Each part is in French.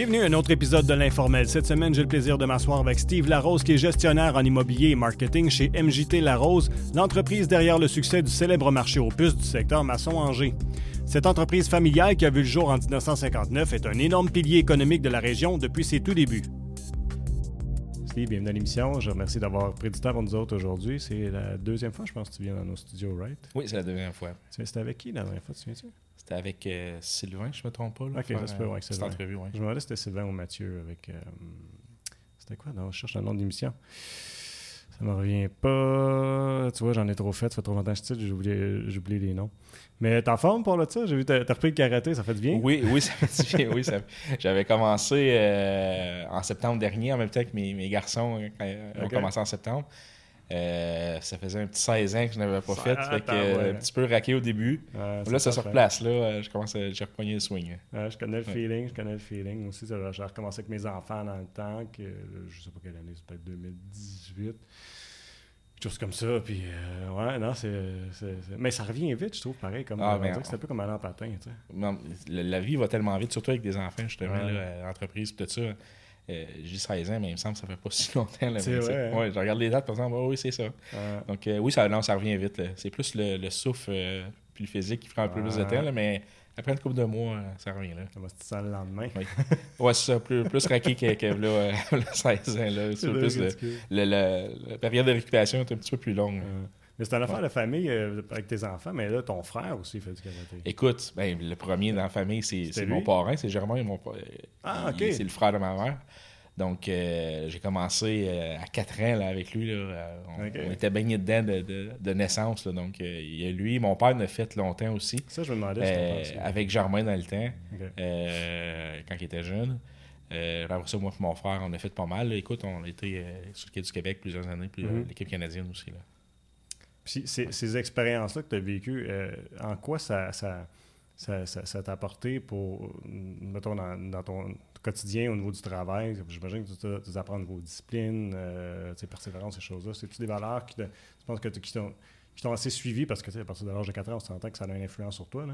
Bienvenue à un autre épisode de l'Informel. Cette semaine, j'ai le plaisir de m'asseoir avec Steve Larose, qui est gestionnaire en immobilier et marketing chez MJT Larose, l'entreprise derrière le succès du célèbre marché aux puces du secteur maçon-Angers. Cette entreprise familiale qui a vu le jour en 1959 est un énorme pilier économique de la région depuis ses tout débuts. Steve, bienvenue à l'émission. Je remercie d'avoir pris du temps pour nous autres aujourd'hui. C'est la deuxième fois, je pense, que tu viens dans nos studios, right? Oui, c'est la deuxième fois. C'était avec qui la dernière fois, tu viens C'était avec euh, Sylvain, je ne me trompe pas. Là, ok, ça se peut, ouais, Cette entrevue, ouais. Je me demandais si c'était Sylvain ou Mathieu avec. Euh, c'était quoi? Non, je cherche le nom de l'émission. Ça me revient pas. Tu vois, j'en ai trop fait. Ça fait trop longtemps que je j'ai oublié les noms. Mais t'es en forme pour là, ça? J'ai vu t'as repris le karaté, ça fait du bien? Oui, oui, ça fait du bien. oui, J'avais commencé euh, en septembre dernier, en même temps que mes, mes garçons quand, ont commencé en septembre. Euh, ça faisait un petit 16 ans que je n'avais pas fait. fait que, Un petit peu raqué au début. là, ça se replace. Là, je commence à, j'ai repogné le swing. je connais le feeling. Je connais le feeling. Aussi, j'ai recommencé avec mes enfants dans le temps. Que, je sais pas quelle année, c'est peut-être 2018 choses comme ça. Puis, euh, ouais, non, c'est, Mais ça revient vite, je trouve, pareil. Comme, ah, c'est un peu comme un patin, tu sais. la, vie va tellement vite, surtout avec des enfants, justement, ouais. là, l'entreprise, tout ça. Euh, j'ai 16 ans, mais il me semble que ça fait pas si longtemps. vrai. Hein? Ouais, je regarde les dates, par exemple, oui, c'est ça. Donc, euh, oui, ça, non, ça revient vite. C'est plus le, souffle puis le physique qui prend un peu plus de temps, mais après une couple de mois, euh, ça revient. Là. Comment tu sens le lendemain? Oui. ouais, c'est ça. Plus, plus raqué que, que là, 16 ans. Là. Plus le, la période de récupération est un petit peu plus longue. Mais c'est une affaire de famille euh, avec tes enfants, mais là, ton frère aussi fait du karaté. Écoute, ben, le premier dans la famille, c'est mon parrain, c'est Germain. Mon... Ah, OK. C'est le frère de ma mère. Donc, euh, j'ai commencé euh, à 4 ans là, avec lui. Là, euh, on, était baigné dedans de, naissance. donc, il y a lui. Mon père l'a fait longtemps aussi. Ça, je me demandais si Avec Germain dans le temps, quand il était jeune. après ça, moi et mon frère, on a fait pas mal. Écoute, on était sur le quai du Québec plusieurs années, puis mm-hmm. l'équipe canadienne aussi. Là. Puis ces, expériences-là que tu as vécues, en quoi ça, ça, ça, t'a apporté pour, mettons, dans ton quotidien au niveau du travail? J'imagine que tu, tu apprends vos disciplines, euh, persévérance, ces choses-là. C'est-tu des valeurs qui, tu que qui t'ont assez suivi? Parce que à partir de l'âge de 4 ans, on s'entend que ça a une influence sur toi.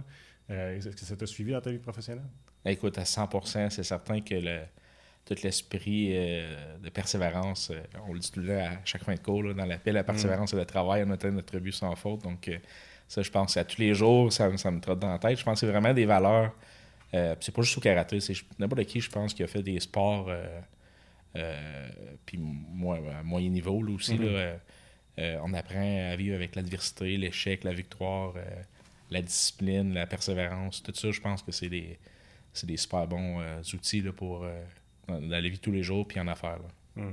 Euh, est-ce que ça t'a suivi dans ta vie professionnelle? Écoute, à 100 c'est certain que le, tout l'esprit euh, de persévérance, euh, on le dit tout là à chaque fin de cours, dans l'appel la mm. persévérance et le travail, on atteint notre but sans faute. Donc, ça, je pense, à tous les jours, ça, ça me trotte dans la tête. Je pense que c'est vraiment des valeurs euh, c'est pas juste au karaté, c'est n'importe qui, je pense, qui a fait des sports, euh, euh, puis moi, à moyen niveau là, aussi. là, mm-hmm. on apprend à vivre avec l'adversité, l'échec, la victoire, la discipline, la persévérance. Tout ça, je pense que c'est des, des super bons outils là, pour, dans, la vie de tous les jours, puis en affaires. Mm.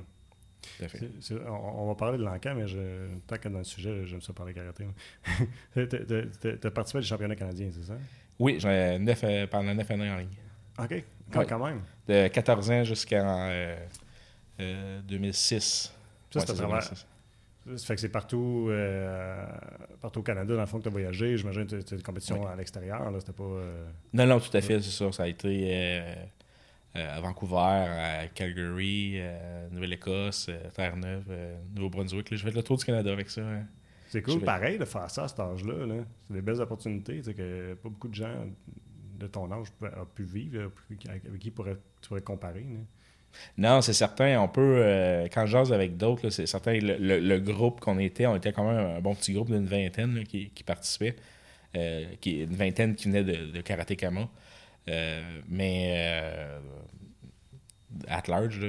on, va parler de l'encan, mais je, tant que dans le sujet, j'aime ça parler karaté. tu as participé à des championnats canadiens, c'est ça? Oui, j'en neuf, euh, pendant 9 années en ligne. OK, quand, même? De 14 ans jusqu'en 2006. Euh, euh, ça, c'était vraiment... Ça fait que c'est partout, partout au Canada, dans le fond, que tu as voyagé. J'imagine que as des compétitions à l'extérieur. Là, c'était pas... Non, non, tout à fait, c'est ça. Ça a été à Vancouver, à Calgary, Nouvelle-Écosse, Terre-Neuve, Nouveau-Brunswick. J'ai fait le tour du Canada avec ça. Hein. C'est cool, pareil, de faire ça à cet âge-là. c'est des belles opportunités que pas beaucoup de gens de ton âge ont pu vivre, avec qui pourrais, tu pourrais comparer. Non, c'est certain. On peut, euh, quand je jase avec d'autres, c'est certain. Le, groupe qu'on était, on était quand même un bon petit groupe d'une vingtaine qui, participait. Euh, qui, une vingtaine qui venait de, de Karaté Kama. Euh, mais at large,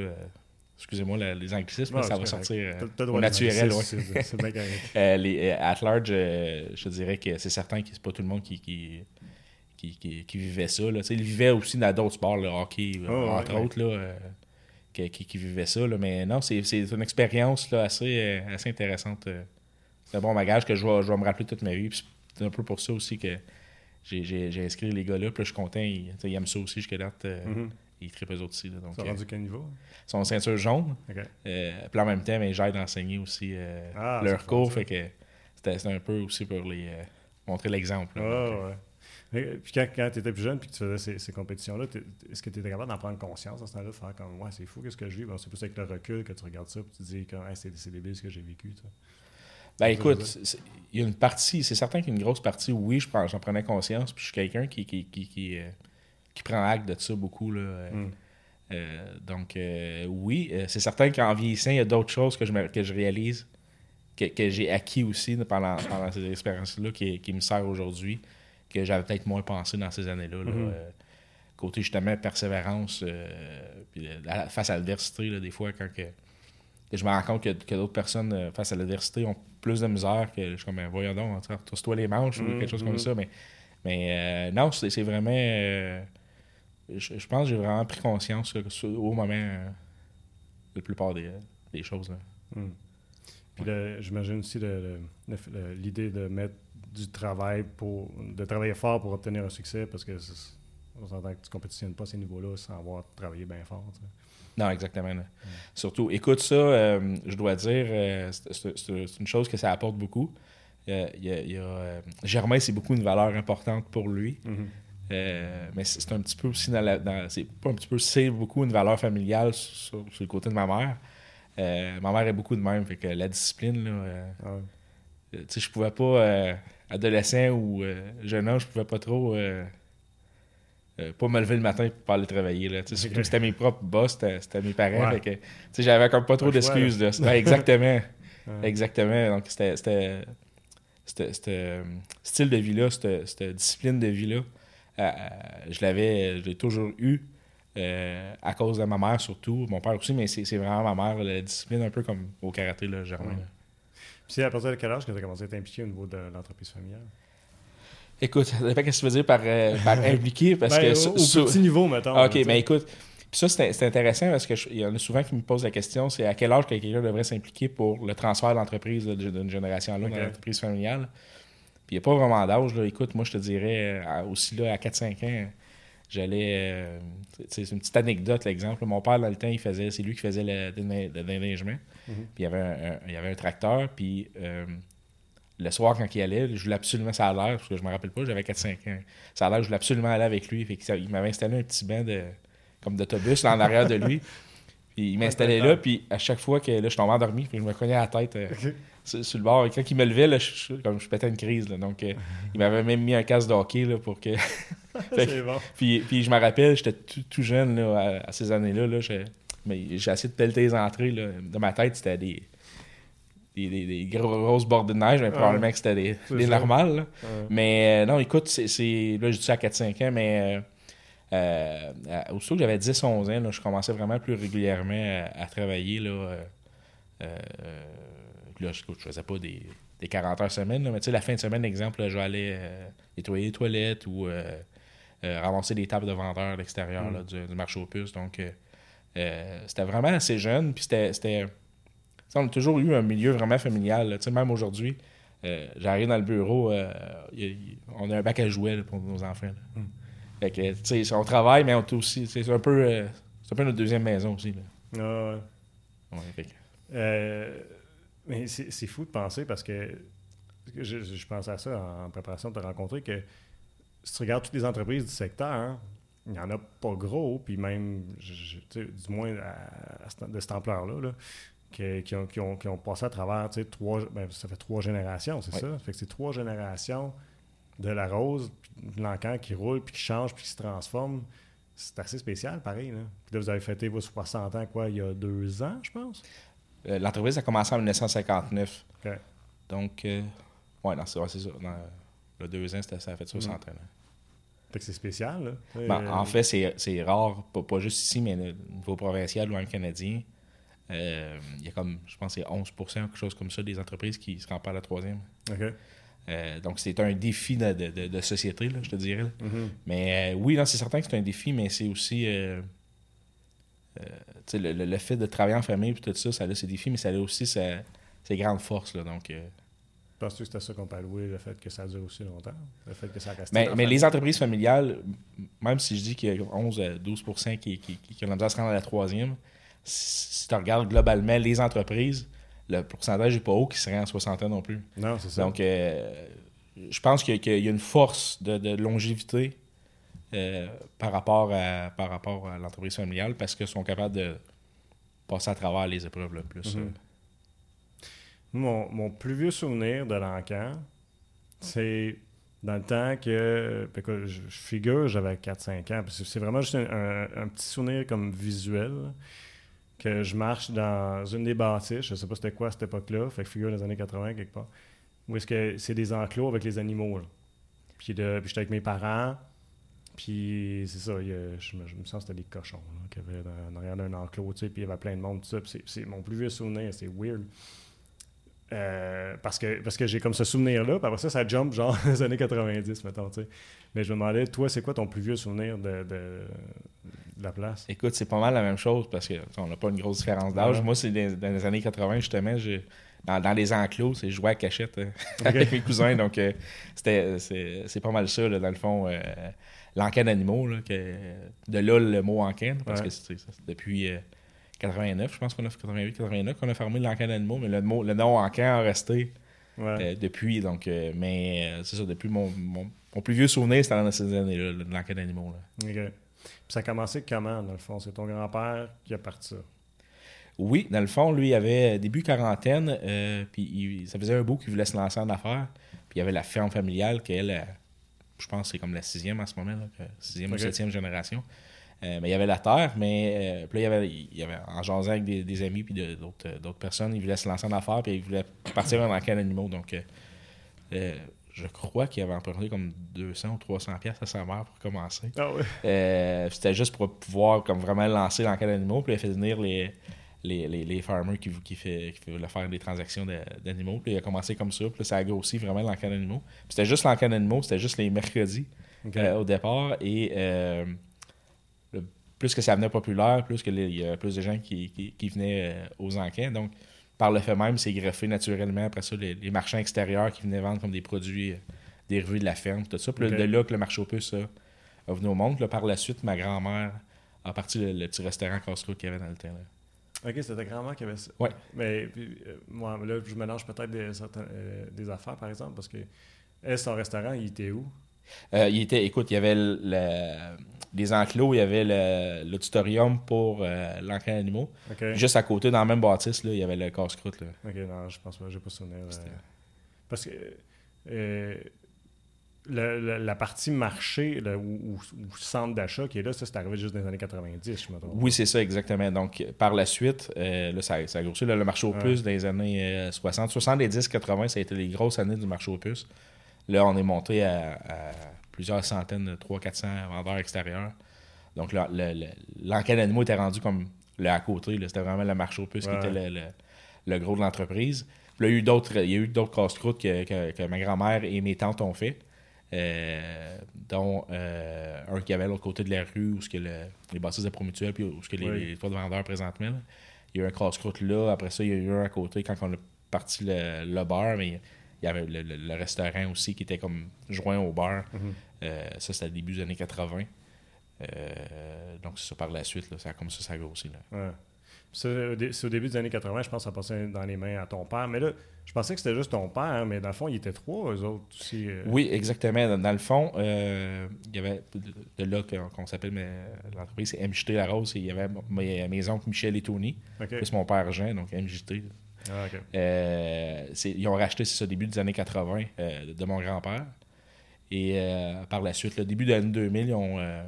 excusez-moi les anglicismes, ça va sortir euh, au naturel. C'est bien euh, les, euh, At large, je dirais que c'est certain que c'est pas tout le monde qui, qui, qui, vivait ça. Là. Il vivait aussi dans d'autres sports, le hockey, oh, entre autres, là, qui, qui, vivait ça. Là. Mais non, c'est une expérience là, assez, assez intéressante. C'est un bon bagage que je vais, je vais me rappeler toute ma vie. C'est un peu pour ça aussi que j'ai inscrit les gars-là. Puis je suis content, ils, ils aiment ça aussi jusqu'à date. Mm-hmm ils trippent eux autres aussi. Là, donc, ça rendu quel niveau? Ils sont ceinture jaune. Euh, puis en même temps, j'aide d'enseigner aussi euh, ah, leur cours. Fait que c'était un peu aussi pour les euh, montrer l'exemple. Ah, ouais. puis quand, quand tu étais plus jeune puis que tu faisais ces, compétitions-là, est-ce que tu étais capable d'en prendre conscience à ce temps-là, de faire comme Ouais, c'est fou, qu'est-ce que je vis? c'est plus avec le recul que tu regardes ça et tu te dis comme c'est débile ce que j'ai vécu. Ben écoute, il y a une partie, c'est certain qu'il y a une grosse partie, oui, j'en prenais conscience, puis je suis quelqu'un qui, qui, qui, qui, qui prend acte de ça beaucoup. Là. Hmm. donc, oui, c'est certain qu'en vieillissant, il y a d'autres choses que je, que je réalise, que, que j'ai acquis aussi pendant, pendant ces expériences-là, qui, qui, me sert aujourd'hui, que j'avais peut-être moins pensé dans ces années-là. Mm-hmm. côté justement persévérance, puis, face à l'adversité, des fois, quand que, je me rends compte que, d'autres personnes face à l'adversité ont plus de misère que je suis comme, ben, voyons donc, toi les manches ou quelque chose comme mm-hmm. ça. Mais, mais non, c'est vraiment je, pense que j'ai vraiment pris conscience au moment euh, la plupart des, choses. Hmm. Puis j'imagine aussi l'idée de mettre du travail pour de travailler fort pour obtenir un succès parce que on s'entend que tu ne compétitionnes pas à ces niveaux-là sans avoir travaillé bien fort. Non, exactement. Surtout, écoute ça, euh, je dois dire, euh, c'est une chose que ça apporte beaucoup. Germain, c'est beaucoup une valeur importante pour lui. Euh, mais c'est un petit peu aussi dans la. c'est pas un petit peu, c'est beaucoup une valeur familiale sur, le côté de ma mère. Euh, ma mère est beaucoup de même, fait que la discipline, là. Euh, ah tu sais, je pouvais pas, adolescent ou jeune âge, je pouvais pas trop. Pas me lever le matin pour aller travailler. Là. C'était mes propres boss, c'était mes parents. Fait que, j'avais comme pas trop d'excuses. exactement. Exactement. Donc, c'était. C'était style de vie-là, cette discipline de vie-là. Euh, je l'avais, je l'ai toujours eu. Euh, à cause de ma mère surtout, mon père aussi, mais c'est, vraiment ma mère, la discipline un peu comme au karaté, là, Germain. Puis c'est à partir de quel âge que tu as commencé à t'impliquer au niveau de l'entreprise familiale? Écoute, ça dépend ce que tu veux dire par, euh, par impliquer. Parce ben, que, au, petit niveau, mettons. OK, mais ben, écoute, puis ça, c'est, intéressant parce qu'il y en a souvent qui me posent la question, c'est à quel âge quelqu'un devrait s'impliquer pour le transfert d'entreprise d'une génération à l'autre dans l'entreprise familiale. Puis il n'y a pas vraiment d'âge. Écoute, moi, je te dirais, euh, aussi là, à 4-5 ans, j'allais. Euh, c'est une petite anecdote, l'exemple. Mon père, dans le temps, il faisait, c'est lui qui faisait le, déneigement. Mm-hmm. Puis il y, avait un, il y avait un tracteur. Puis euh, le soir, quand il allait, je voulais absolument ça à l'air, parce que je me rappelle pas, j'avais 4-5 ans. Ça a l'air, je voulais absolument aller avec lui. Fait il m'avait installé un petit banc de, comme d'autobus en arrière de lui. Puis il m'installait là, puis à chaque fois que là, je tombais endormi, puis je me cognais la tête sur, le bord. Et quand il me levait, là, je, comme je pétais une crise. donc, euh, il m'avait même mis un casque de hockey là, pour que. bon. puis, puis je me rappelle, j'étais tout, jeune là, à, ces années-là. Là, mais j'ai essayé de pelleter les entrées. Là. Dans ma tête, c'était des. Des, des, grosses bordes de neige, mais probablement que c'était des, des normales. Mais euh, non, écoute, c'est, là, je dis ça à 4-5 ans, mais euh, euh, aussitôt que j'avais 10-11 ans, là, je commençais vraiment plus régulièrement à, travailler. Là, là, je, ne faisais pas des, des 40 heures semaine, mais tu sais, la fin de semaine, exemple, je vais aller euh, nettoyer les toilettes ou euh, euh, ramasser des tables de vendeurs à l'extérieur mm. du, marché aux puces. Donc, c'était vraiment assez jeune. Puis c'était. On a toujours eu un milieu vraiment familial. Même aujourd'hui, j'arrive dans le bureau, on a un bac à jouets pour nos enfants. Mm. Fait que, tu sais, on travaille, mais on aussi. C'est un peu. c'est un peu notre deuxième maison aussi. Là. Ah ouais. mais c'est fou de penser parce que je, je, pensais à ça en, préparation de te rencontrer que si tu regardes toutes les entreprises du secteur, il n'y en a pas gros, puis même, du moins de cette ampleur-là, qui, ont, qui, ont, qui, ont, passé à travers trois, ben, ça fait trois générations, c'est ça? Ça? Fait que c'est trois générations de la rose, de l'encan qui roule, puis qui change, puis qui se transforme. C'est assez spécial, pareil. Là. Puis là, vous avez fêté vos 60 ans, quoi, il y a deux ans, je pense? Euh, l'entreprise a commencé en 1959. Donc, euh, ouais, c'est ça. Dans le deux ans, ça a fait 60 ans. Fait que c'est spécial, là. Ben, en fait, c'est rare, pas, juste ici, mais au niveau provincial ou en canadien. Euh, il y a comme, je pense, c'est 11% quelque chose comme ça, des entreprises qui se rendent pas à la troisième. donc, c'est un défi de, société, là, je te dirais. Mm-hmm. Mais oui, c'est certain que c'est un défi, mais c'est aussi euh, le, le, fait de travailler en famille et tout ça, ça a ses défis, mais ça a aussi ses, grandes forces. Là, donc, euh. Penses-tu que c'était ça qu'on peut allouer, le fait que ça dure aussi longtemps? Le fait que ça reste Mais, mais les entreprises familiales, même si je dis qu'il y a 11 à 12 qui, qui, qui, ont la misère à se rendre à la troisième, si, tu regardes globalement les entreprises, le pourcentage n'est pas haut qui serait en 60 ans non plus. Non, c'est ça. Donc, euh, je pense qu'il y, a une force de, de longévité euh, par rapport à, par rapport à l'entreprise familiale parce qu'ils sont capables de passer à travers les épreuves le plus. Mhm. Euh. mon, mon, plus vieux souvenir de l'encan, c'est dans le temps que, ben, je, figure, j'avais 4-5 ans. C'est vraiment juste un, petit souvenir comme visuel. Que je marche dans une des bâtisses, je sais pas c'était quoi à cette époque-là, fait que figure dans les années 80 quelque part, où est-ce que c'est des enclos avec les animaux. Puis, de, j'étais avec mes parents, puis c'est ça, je, me, sens que c'était des cochons qui avaient dans, arrière d'un enclos, tu sais, puis il y avait plein de monde, tout ça. C'est mon plus vieux souvenir, c'est weird. Euh, parce que, parce que j'ai comme ce souvenir-là, puis après ça, ça jump genre les années 90, mettons, tu sais. Mais je me demandais, toi, c'est quoi ton plus vieux souvenir de, la place? Écoute, c'est pas mal la même chose parce qu'on n'a pas une grosse différence d'âge. Moi, c'est dans, les années 80, justement, dans, dans, les enclos, c'est jouer à cachette euh, avec mes cousins. Donc, euh, c'était c'est pas mal ça, dans le fond l'enquête d'animaux, de là le mot enquête, parce que c'est depuis 89, euh, je pense qu'on a fait 88, 89 qu'on a fermé l'enquête d'animaux, mais le, mot, le nom enquête a resté euh, depuis. Donc, euh, mais c'est ça, depuis mon, mon, plus vieux souvenir, c'était dans ces années-là, l'enquête d'animaux. OK. ça a commencé comment, dans le fond? C'est ton grand-père qui a parti ça? Oui, dans le fond, lui, il avait début quarantaine, puis ça faisait un bout qu'il voulait se lancer en affaires. Puis il y avait la ferme familiale qu'elle je pense que c'est comme la sixième en ce moment, là, sixième ou septième génération. Euh, mais il y avait la terre, mais euh, puis là, il y avait, il y avait en jasant avec des, amis puis d'autres, euh, d'autres personnes, il voulait se lancer en affaires puis il voulait partir en enquête d'animaux. Donc, je crois qu'il avait emprunté comme 200 ou 300 pièces à sa mère pour commencer. Ah c'était juste pour pouvoir comme vraiment lancer l'enquête d'animaux. Puis il a fait venir les, les, les, farmers qui, qui, fait, qui veulent faire des transactions d'animaux. Puis il a commencé comme ça. Puis ça a grossi vraiment l'enquête d'animaux. C'était juste l'enquête d'animaux, c'était juste les mercredis euh, au départ. Et euh, plus que ça venait populaire, plus qu'il y a plus de gens qui, qui, venaient euh, aux enquêtes. Donc, par le fait même, c'est greffé naturellement après ça les, marchands extérieurs qui venaient vendre comme des produits dérivés de la ferme, tout ça. Puis de là que le marché aux puces a, venu au monde. par la suite, ma grand-mère a parti le, petit restaurant casse-croûte qu'il y avait dans le temps. Ok, c'était grand-mère qui avait ça. Oui. Mais euh, moi, là, je mélange peut-être des, euh, des affaires, par exemple, parce que est son restaurant, il était où? Euh, il était, écoute, il y avait le, les enclos, il y avait l'auditorium pour l'enquête animaux. Juste à côté, dans la même bâtisse, là, il y avait le casse-croûte. Ok, non, je pense pas, j'ai pas souvenir. parce que la partie marché ou, centre d'achat qui est là, ça, c'est arrivé juste dans les années 90, je me trompe. Oui, c'est ça, exactement. Donc, par la suite, euh, là, ça, ça, a grossi. le marché aux puces dans les années 60. 70, 80, ça a été les grosses années du marché aux puces. Là, on est monté à, plusieurs centaines, de 300-400 vendeurs extérieurs. Donc, l'enquête d'animaux était rendu comme le à côté. C'était vraiment le marché aux puces qui était le, gros de l'entreprise. il y a eu d'autres casse-croûtes que ma grand-mère et mes tantes ont fait. Euh, dont euh, un qui avait l'autre côté de la rue, où ce que les bâtisses de promutuel, puis où ce que les, toits de vendeurs présentement. Il y a eu un casse-croûte là. Après ça, il y a eu un à côté quand on a parti le, le bar, mais il y avait le, restaurant aussi qui était comme joint au bar. Mm-hmm. Euh, ça, c'était le début des années 80. donc, c'est ça par la suite. Là, ça, comme ça, ça a grossi. Là. C'est au début des années 80, je pense que ça passait dans les mains à ton père. Mais là, je pensais que c'était juste ton père, hein, mais dans le fond, il était trois, eux autres aussi. Euh. Oui, exactement. Dans, le fond, euh, il y avait de là qu'on s'appelle l'entreprise, c'est MJT La Rose. il y avait mes, oncles Michel et Tony. C'est mon père Jean, donc MJT. Ah, euh, ils ont racheté, c'est ça, début des années 80 de mon grand-père. Et par la suite, le début de l'année 2000, ont,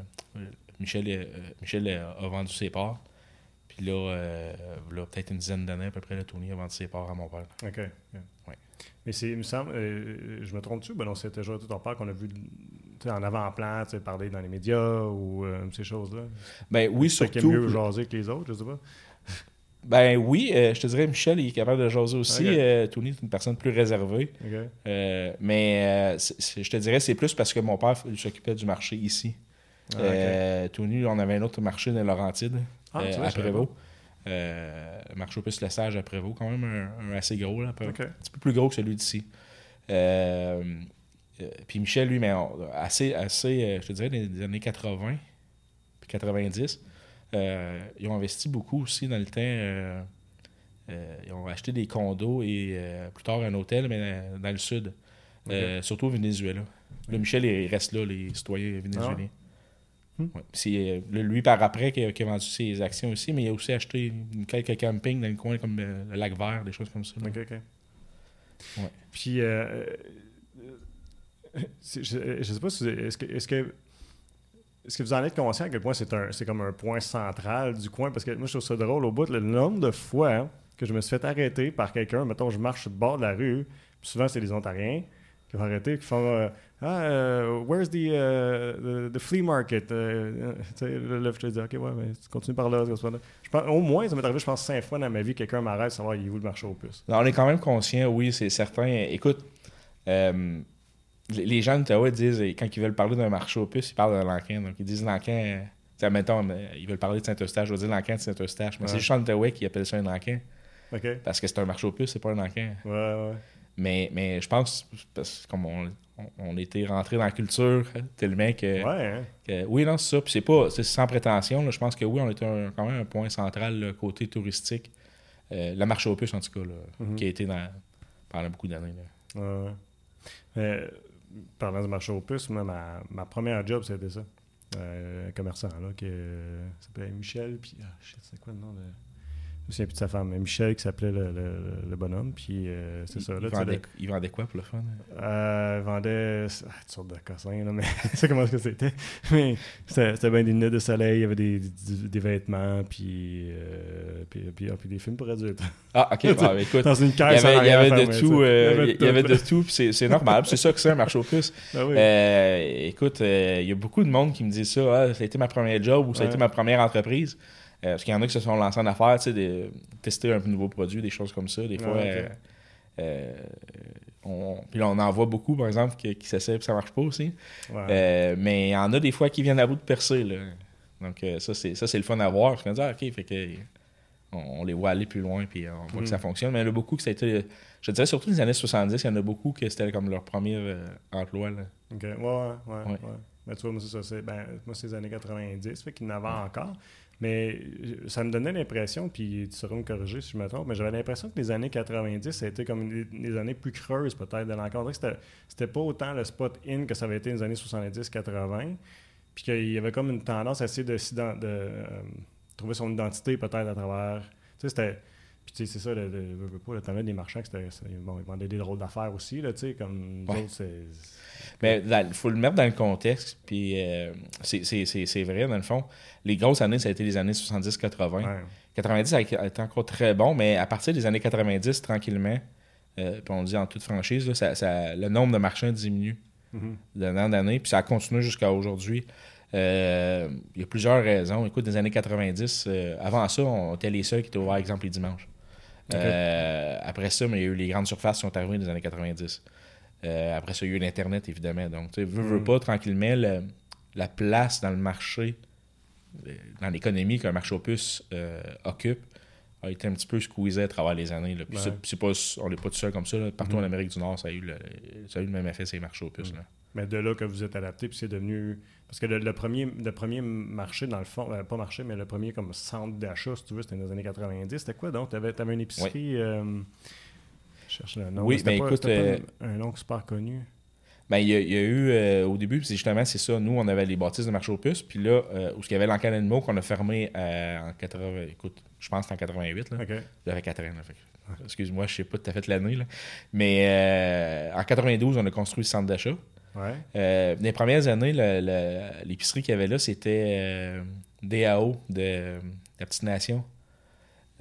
Michel, Michel a vendu ses parts. Puis là, euh, peut-être une dizaine d'années à peu près, la tournée a vendu ses parts à mon père. OK. Mais c'est, il me semble, euh, je me trompe-tu? Ben non, c'était déjà tout ton père qu'on a vu en avant-plan, parler dans les médias ou euh, ces choses-là. Ben oui, surtout. Qui mieux jaser que les autres, je sais pas. Ben oui, je te dirais, Michel, il est capable de jaser aussi. Tony est une personne plus réservée. mais je te dirais, c'est plus parce que mon père s'occupait du marché ici. Ah, Tony, on avait un autre marché dans Laurentide. Ah, euh, à Prévost. Euh, marché au Sage à Prévost, quand même un, assez gros, là, un, peu, petit peu plus gros que celui d'ici. Euh, puis Michel, lui, mais assez, assez je te dirais, des, années 80 puis 90, ils ont investi beaucoup aussi dans le temps. ils ont acheté des condos et plus tard un hôtel, mais dans, le sud, surtout au Venezuela. Là, Michel, il reste là, les citoyens vénézuéliens. Hmm. C'est euh, lui par après qui a, vendu ses actions aussi, mais il a aussi acheté quelques campings dans le coin comme euh, le lac vert, des choses comme ça. OK, OK. Puis, euh, je, ne sais pas si. Est-ce que, est-ce que est-ce que vous en êtes conscient à quel point c'est, un, c'est comme un point central du coin? Parce que moi, je trouve ça drôle au bout, le nombre de fois que je me suis fait arrêter par quelqu'un, mettons, je marche sur le bord de la rue, souvent c'est des Ontariens qui vont arrêter, qui font euh, Ah, uh, where's the, uh, the, flea market? Uh, tu sais, là, je te dis, OK, ouais, mais tu continues par là. Je pense, au moins, ça m'est arrivé, je pense, cinq fois dans ma vie, quelqu'un m'arrête savoir il est où le marché aux puces. on est quand même conscient, oui, c'est certain. Écoute, euh, les gens d'Ottawa disent, quand ils veulent parler d'un marché aux puces, ils parlent de Lankin. Donc, ils disent Lankin, sais, mettons, ils veulent parler de Saint-Eustache, je vais dire Lankin de Saint-Eustache. Mais c'est juste Ottawa qui appelle ça un Lankin. Parce que c'est un marché aux puces, c'est pas un Lankin. Ouais, ouais. Mais, mais je pense, parce que comme on, on, était rentré dans la culture tellement que, ouais, hein. que oui, non, c'est ça. Puis c'est pas c'est sans prétention. je pense que oui, on était quand même un point central côté touristique. Euh, la marché aux puces, en tout cas, là, mm-hmm. qui a été dans, pendant beaucoup d'années. Ouais, ouais parlant du marché aux puces, moi, ma, ma première job, c'était ça. Euh, un commerçant, là, qui euh, s'appelait Michel, puis, ah, c'est quoi le nom de me souviens plus de sa femme, mais Michel qui s'appelait le, le, bonhomme. Puis euh, c'est ça. Là, il, vendait, quoi pour le fun? Euh, il vendait ah, toutes sortes de cossins, là, mais tu sais comment c'était. Mais c'était bien des lunettes de soleil, il y avait des, des, vêtements, puis, euh, puis, puis, puis, des films pour adultes. Ah, ok. bah, écoute, Dans une caisse il y avait, de tout. il y avait de tout, puis c'est normal. c'est ça que c'est un marché au plus. Ah oui. écoute, il y a beaucoup de monde qui me dit ça. Ah, ça a été ma première job ou ça a été ma première entreprise. Euh, parce qu'il y en a qui se sont lancés en affaires, tu sais, de tester un nouveau produit, des choses comme ça. Des fois, euh, euh, on, puis là, on en voit beaucoup, par exemple, qui, qui s'essaient et ça marche pas aussi. mais il y en a des fois qui viennent à bout de percer. Là. Donc, ça, c'est, ça, c'est le fun à voir. Parce qu'on dit, ah, OK, fait que, on, les voit aller plus loin, puis on voit que ça mm. fonctionne. Mais il y en a beaucoup que ça a été. Je dirais surtout les années 70, il y en a beaucoup que c'était comme leur premier emploi. Là. OK, ouais, ouais, ouais. Mais tu vois, moi, c'est ça. Ben, moi, c'est les années 90, fait qu'il y en avait encore. Mais euh, ça me donnait l'impression, puis tu sauras me corriger si je me trompe, mais j'avais l'impression que les années 90, ça a été comme les, années plus creuses peut-être de l'encontre. C'était, c'était pas autant le spot in que ça avait été les années 70-80, puis qu'il y avait comme une tendance à essayer de, de, de euh, trouver son identité peut-être à travers. Tu sais, c'était puis, tu sais, c'est ça, le, le, le, le des marchands, c'était, bon, ils vendaient des drôles d'affaires aussi, là, tu sais, comme c'est... Mais il faut le mettre dans le contexte, puis euh, c'est, vrai, dans le fond. Les grosses années, ça a été les années 70-80. 90, ça a été encore très bon, mais à partir des années 90, tranquillement, euh, puis on dit en toute franchise, là, ça, le nombre de marchands diminue mm-hmm. d'un d'année, puis ça a continué jusqu'à aujourd'hui. Euh, il y a plusieurs raisons. Écoute, des années 90, avant ça, on était les seuls qui étaient ouverts, exemple, les dimanches. Euh, après ça, mais il y a eu les grandes surfaces qui sont arrivées dans les années 90. Euh, après ça, il y a eu l'Internet, évidemment. Donc, tu sais, veux, veux mm. pas, tranquillement, la place dans le marché, euh, dans l'économie qu'un marché opus occupe, a été un petit peu squeezé à travers les années. c'est pas, on n'est pas tout seul comme ça. Partout en mm. Amérique du Nord, ça a eu le, ça a eu le même effet, ces marchés opus. Mm. Là. Mais de là que vous êtes adapté, puis c'est devenu parce que le, premier, le premier marché, dans le fond, euh, pas marché, mais le premier comme centre d'achat, si tu veux, c'était dans les années 90. C'était quoi donc? Tu avais, avais, une épicerie. Euh, je cherche le nom. Oui, mais ben, écoute. Pas euh, un, nom super connu. Ben, il y, a, il y a eu, au début, c'est justement, c'est ça, nous, on avait les bâtisses de marché aux puces, puis là, où il y avait l'encan animaux qu'on a fermé en 80, écoute, je pense que en 88, là. Okay. J'avais 4 ans, Excuse-moi, je sais pas tout à fait l'année, là. Mais en 92, on a construit le centre d'achat. Ouais. Euh, les premières années, l'épicerie qu'il y avait là, c'était euh, DAO de, la petite nation.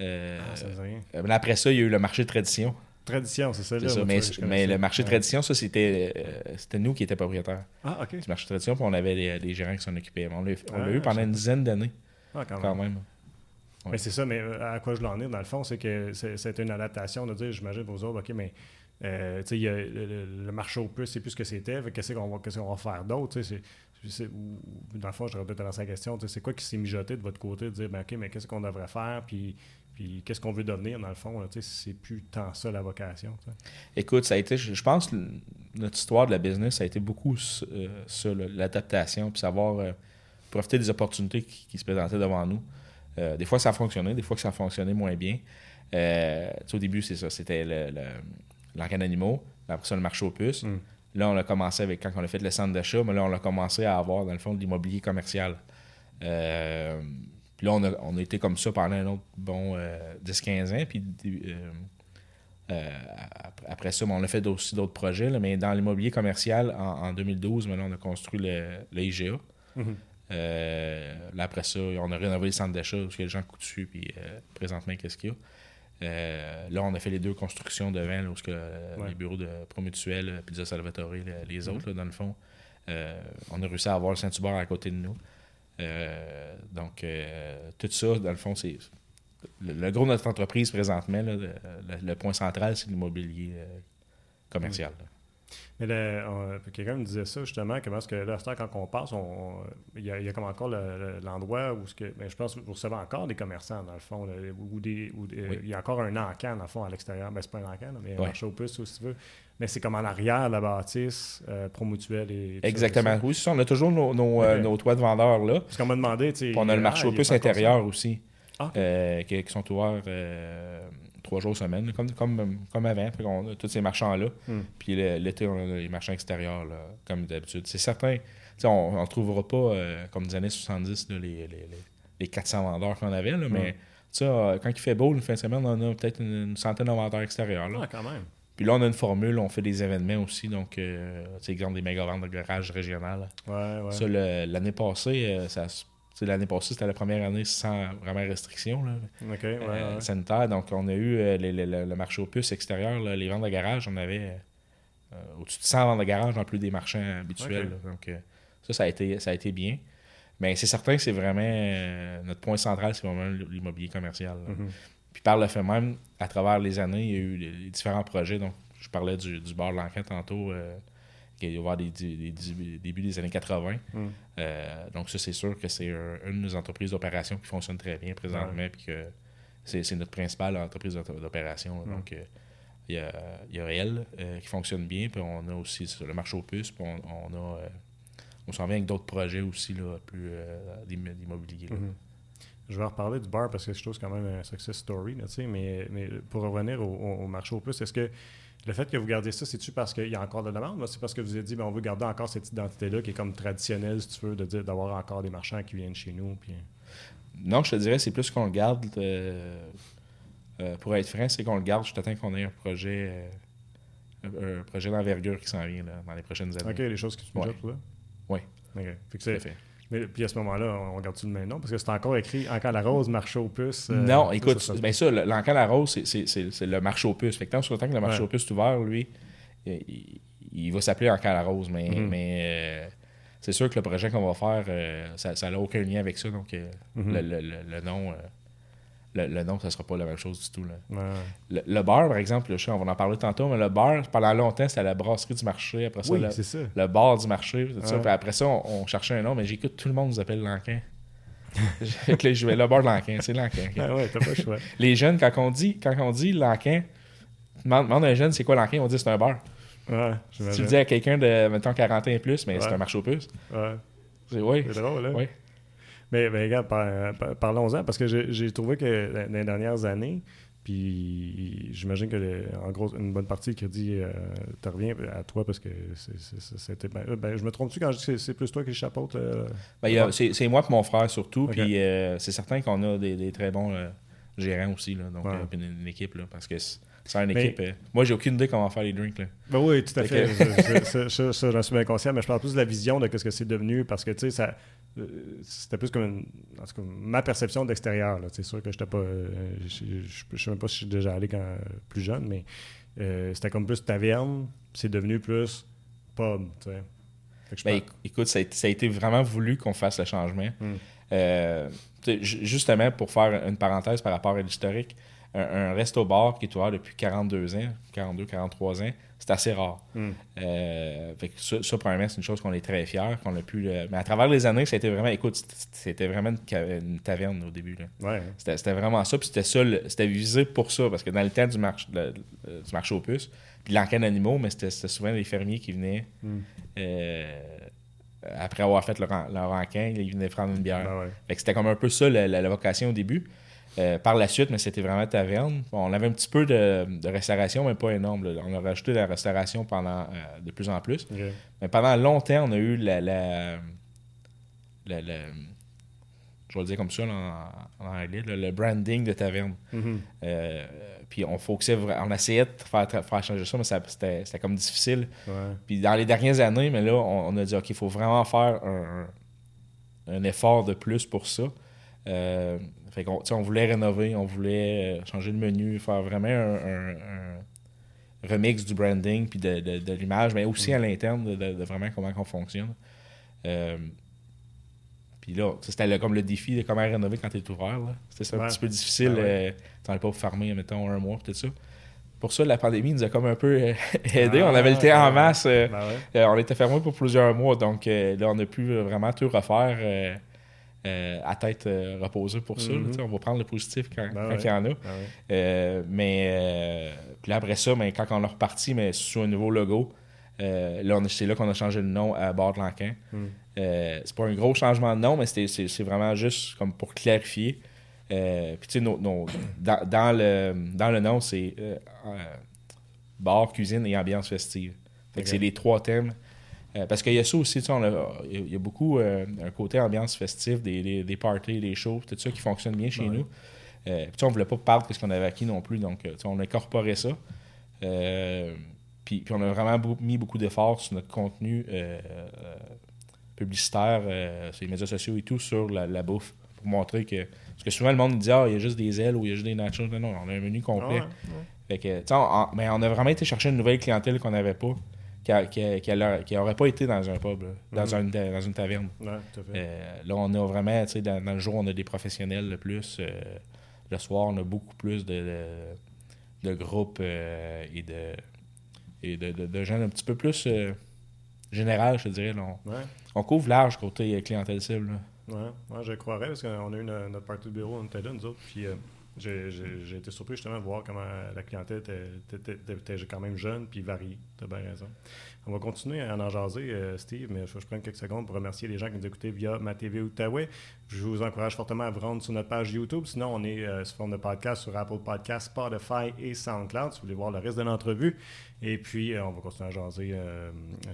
Euh, ah, ça rien. après ça, il y a eu le marché de tradition. Tradition, c'est ça. Là, ça mais, le marché de tradition, ça, c'était nous qui étions propriétaires. Ah, OK. Le marché de tradition, puis on avait des, gérants qui s'en occupaient. On l'a ah, eu pendant une dizaine d'années. Ah, quand même. Mais c'est ça, mais à quoi je l'en ai, dans le fond, c'est que c'était une adaptation de dire, j'imagine, vos autres, OK, mais euh, le, marché au plus, c'est plus ce que c'était. Qu'est-ce qu'on va, va, faire d'autre? Dans le fond, je peut-être lancer la question. C'est quoi qui s'est mijoté de votre côté de dire ben, OK, mais qu'est-ce qu'on devrait faire? Puis, puis qu'est-ce qu'on veut devenir, dans le fond? C'est plus tant ça la vocation. Écoute, ça a été, je pense, notre histoire de la business, ça a été beaucoup euh, ça, l'adaptation, puis savoir euh, profiter des opportunités qui, se présentaient devant nous. des fois, ça a fonctionné, des fois, ça a fonctionné moins bien. au début, c'est ça. C'était le l'encan d'animaux, après ça, le marché aux puces. Mm. Là, on a commencé avec, quand on a fait le centre d'achat, mais là, on a commencé à avoir, dans le fond, de l'immobilier commercial. Euh, puis là, on a, été comme ça pendant un autre bon 10-15 euh, ans. Puis après ça, on a fait aussi d'autres projets, mais dans l'immobilier commercial, en, 2012, maintenant, on a construit le, IGA. Mm-hmm. après ça, on a rénové le centre d'achat parce que les gens coûtent dessus, puis présentement, qu'est-ce qu'il y a. Euh, là, on a fait les deux constructions devant, là, que, euh, les bureaux de Promutuel, euh, Pizza Salvatore, les, mhm. autres, dans le fond. on a réussi à avoir Saint-Hubert à côté de nous. donc, tout ça, dans le fond, c'est. Le, gros de notre entreprise présentement, le, point central, c'est l'immobilier commercial. Mais quelqu'un me disait ça justement, comment est-ce que là, quand on passe, il, y a, comme encore l'endroit où ce que, ben, je pense que vous recevez encore des commerçants dans le fond, ou des, il y a encore un encan dans le fond à l'extérieur. Ben, c'est pas un encan, mais un marché aux puces, si tu veux. Mais c'est comme en arrière la bâtisse, euh, promutuelle et. Exactement. oui, ça, on a toujours nos, euh, toits de vendeurs là. Parce qu'on m'a demandé, tu sais. On a le marché aux puces intérieur aussi, ah, euh, qui, sont ouverts trois jours semaine, comme, comme, comme avant. on a tous ces marchands-là. Hmm. Puis l'été, on a les marchands extérieurs, comme d'habitude. C'est certain, on ne trouvera pas, euh, comme des années 70, les, les, les, 400 vendeurs qu'on avait, là, mais hmm. quand il fait beau, une fin de semaine, on a peut-être une, centaine de vendeurs extérieurs. Là. Ah, quand même. Puis là, on a une formule, on fait des événements aussi, donc, euh, tu sais, exemple des méga ventes de garage régional. Ouais, ouais. Ça, l'année passée, euh, ça L'année passée, c'était la première année sans vraiment restriction là, euh, sanitaire. Donc, on a eu euh, le marché aux puces extérieur, les ventes de garage. On avait euh, au-dessus de 100 ventes de garage dans plus des marchands habituels. donc, ça, ça a, été, ça a été bien. Mais c'est certain que c'est vraiment notre point central, c'est vraiment l'immobilier commercial. Mm-hmm. Puis par le fait même, à travers les années, il y a eu les, différents projets. Donc, je parlais du, du bar de l'enquête tantôt qui est ouvert des, des, début des années 80. Hmm. Euh, donc ça, c'est sûr que c'est une des entreprises d'opération qui fonctionne très bien présentement, puis que c'est notre principale entreprise d'opération. Hmm. Donc, euh, il y, a, y, a, elle euh, qui fonctionne bien, puis on a aussi le marché aux puces, puis on, a... on s'en vient avec d'autres projets aussi, là, plus d'immobilier. Hmm. Je vais reparler du bar parce que je trouve quand même un success story, mais, mais pour revenir au, marché aux puces, est-ce que le fait que vous gardiez ça, c'est-tu parce qu'il y a encore de la demande? C'est parce que vous avez dit, ben, on veut garder encore cette identité-là qui est comme traditionnelle, si tu veux, d'avoir encore des marchands qui viennent chez nous. Puis... Non, je te dirais, c'est plus qu'on le garde. Euh, euh, pour être franc, c'est qu'on le garde jusqu'à temps qu'on ait un projet, euh, un projet d'envergure qui s'en vient dans les prochaines années. OK, les choses qui se ouais. pour ça? Oui. OK. Fait que mais puis à ce moment-là, on garde-tu le même nom? Parce que c'est encore écrit Encan la Rose, marché aux puces. Euh, non, écoute, ça, bien ça, l'Encan la Rose, c'est le marché aux puces. Fait que tant sur que le marché aux puces est ouvert, lui, il, va s'appeler Encan la Rose. Mais, mm-hmm. mais euh, c'est sûr que le projet qu'on va faire, euh, ça n'a aucun lien avec ça. Donc mm-hmm. le, le, le, nom le, nom, ça sera pas la même chose du tout. Le, bar, par exemple, on va en parler tantôt, mais le bar, pendant longtemps, c'était la brasserie du marché. Après ça, le, bar du marché. après ça, on, cherchait un nom, mais j'écoute, tout le monde nous appelle Lanquin. je vais le bar de Lanquin, c'est Lanquin. Ah ouais, pas le choix. Les jeunes, quand on dit, quand on dit Lanquin, demande, à un jeune c'est quoi Lanquin, on dit c'est un bar. Ouais, si tu dis à quelqu'un de, mettons, 40 ans et plus, mais c'est un marché aux puces. Ouais. C'est, drôle, hein? Mais, regarde, parlons-en, parce que j'ai trouvé que dans les dernières années, puis j'imagine que, en gros, une bonne partie du crédit euh, te revient à toi parce que c'était. Ben, ben, je me trompe-tu quand je dis que c'est plus toi qui chapeaute? Euh, ben, c'est moi et mon frère surtout. Puis euh, c'est certain qu'on a des, très bons gérants aussi, là, donc une, équipe, là, parce que c'est une équipe. moi, j'ai aucune idée comment faire les drinks. Là. Ben oui, tout à fait. ça, j'en suis bien conscient, mais je parle plus de la vision de ce que c'est devenu parce que, tu sais, ça euh, c'était plus comme une, ma perception d'extérieur. C'est sûr que j'étais pas. Euh, je ne sais même pas si je suis déjà allé quand plus jeune, mais euh, c'était comme plus taverne, c'est devenu plus pub. Ben, écoute, ça a, été vraiment voulu qu'on fasse le changement. Hmm. justement, pour faire une parenthèse par rapport à l'historique, un, resto-bar qui est ouvert depuis 42 ans, 42, 43 ans, c'est assez rare. Hmm. Euh, ça, ça, premièrement, c'est une chose qu'on est très fiers, qu'on a pu. Mais à travers les années, été vraiment. Écoute, c'était vraiment une, taverne au début. Ouais. C'était vraiment ça, puis c'était ça, c'était visé pour ça, parce que dans le temps du, marché du marché aux puces, puis l'encan d'animaux, mais c'était souvent les fermiers qui venaient. Hmm. Euh, après avoir fait leur, leur encan, ils venaient prendre une bière. Ben c'était comme un peu ça la vocation au début. Euh, par la suite, mais c'était vraiment taverne. on avait un petit peu de, restauration, mais pas énorme. On a rajouté la restauration pendant euh, de plus en plus. Mais pendant longtemps, on a eu la, la, je vais le dire comme ça en, anglais, le branding de taverne. Mm-hmm. Euh, puis on on essayait de faire, faire changer ça, mais c'était comme difficile. Puis dans les dernières années, mais là, on, a dit, OK, il faut vraiment faire un, effort de plus pour ça. Euh, fait on voulait rénover, on voulait changer le menu, faire vraiment un, remix du branding puis de, l'image, mais aussi à l'interne de, vraiment comment on fonctionne. Euh, puis là, c'était comme le défi de comment rénover quand tu es ouvert. C'était un petit peu difficile. Ben ouais. Euh, pas farmer, mettons, un mois, tout ça. Pour ça, la pandémie nous a comme un peu euh, aidé. on avait le temps en masse. Euh, ben on était fermé pour plusieurs mois. Donc là, on a pu vraiment tout refaire à tête reposée pour ça. Mm-hmm. on va prendre le positif quand, ben il y en a. mais puis après ça, mais quand on a reparti, mais sous un nouveau logo, là, c'est là qu'on a changé le nom à Bord de Lanquin. Mm. Euh, c'est pas un gros changement de nom, mais c'est vraiment juste comme pour clarifier. Euh, puis tu sais, dans, le, dans le nom, c'est euh, bar, cuisine et ambiance festive. Fait que c'est les trois thèmes. Parce qu'il y a ça aussi, il y, a beaucoup un côté ambiance festive, des, des, parties, des shows, tout ça qui fonctionne bien chez nous. puis on voulait pas perdre ce qu'on avait acquis non plus, donc on a incorporé ça. Puis, on a vraiment mis beaucoup d'efforts sur notre contenu publicitaire euh, sur les médias sociaux et tout sur la, bouffe pour montrer que. Parce que souvent le monde dit Ah, il y a juste des ailes ou il y a juste des nachos. Non, non, on a un menu complet. Fait que, on, mais on a vraiment été chercher une nouvelle clientèle qu'on n'avait pas, qui n'aurait pas été dans un pub, dans, une, dans une taverne. Euh, là, on a vraiment, dans, dans le jour, on a des professionnels le plus. Euh, le soir, on a beaucoup plus de, de, groupes et, de, et de, de, gens un petit peu plus général, je te dirais. on, couvre large côté clientèle cible. Oui, ouais, je croirais, parce qu'on a eu notre partie de bureau, on était là, nous autres, puis euh, j'ai été surpris justement de voir comment la clientèle était, quand même jeune puis variée. Tu as bien raison. On va continuer à en jaser, euh, Steve, mais je, je prends quelques secondes pour remercier les gens qui nous écoutent via ma TV Outaouais. Je vous encourage fortement à vous rendre sur notre page YouTube. Sinon, on est euh, sur forme de podcast sur Apple Podcasts, Spotify et SoundCloud si vous voulez voir le reste de l'entrevue. Et puis, euh, on va continuer à jaser,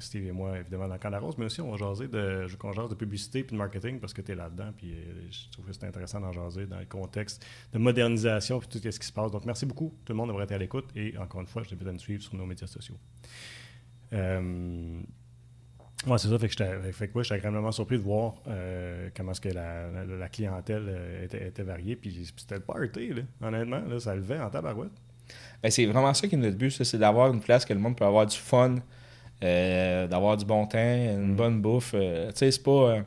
Steve et moi, évidemment, dans Rose, mais aussi on va jaser de, je de publicité et de marketing parce que tu es là-dedans. Puis je trouve que c'est intéressant d'en jaser dans le contexte de modernisation et tout ce qui se passe. Donc, merci beaucoup, tout le monde, d'avoir été à l'écoute. Et encore une fois, je t'invite à nous suivre sur nos médias sociaux. Euh, ouais, c'est ça. Fait que j'étais agréablement surpris de voir euh, comment est-ce que la, clientèle euh, était, variée. Puis c'était le party, là, honnêtement. Là, ça levait en tabarouette. Ben, c'est vraiment ça qui est notre but, c'est d'avoir une place que le monde peut avoir du fun, d'avoir du bon temps, une mm. bonne bouffe. tu sais, c'est pas,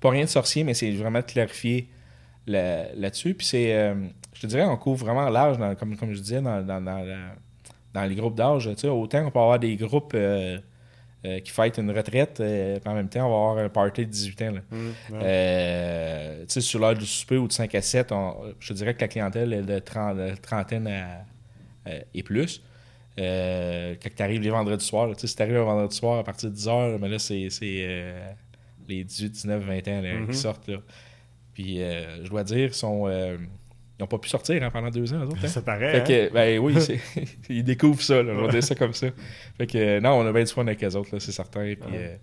pas rien de sorcier, mais c'est vraiment de clarifier là-dessus. Puis c'est, je te dirais, on couvre vraiment large, comme, comme je disais, dans, dans, dans la dans les groupes d'âge. Autant qu'on peut avoir des groupes euh, euh, qui fêtent une retraite, euh, en même temps, on va avoir un party de 18 ans. Mmh, sur l'heure du souper ou de 5 à 7, je dirais que la clientèle est de, trentaine et plus. quand tu arrives les vendredis soirs, si tu arrives un vendredi soir à partir de 10 h, mais là, c'est les 18, 19, 20 ans qui mmh. sortent. Puis je dois dire, sont ils n'ont pas pu sortir hein, pendant deux ans, autres, hein? Ça paraît. Fait que, ben oui, ils découvrent ça, là, on va dire ça comme ça. Fait que, non, on a bien du fun avec les autres, c'est certain. Puis, euh,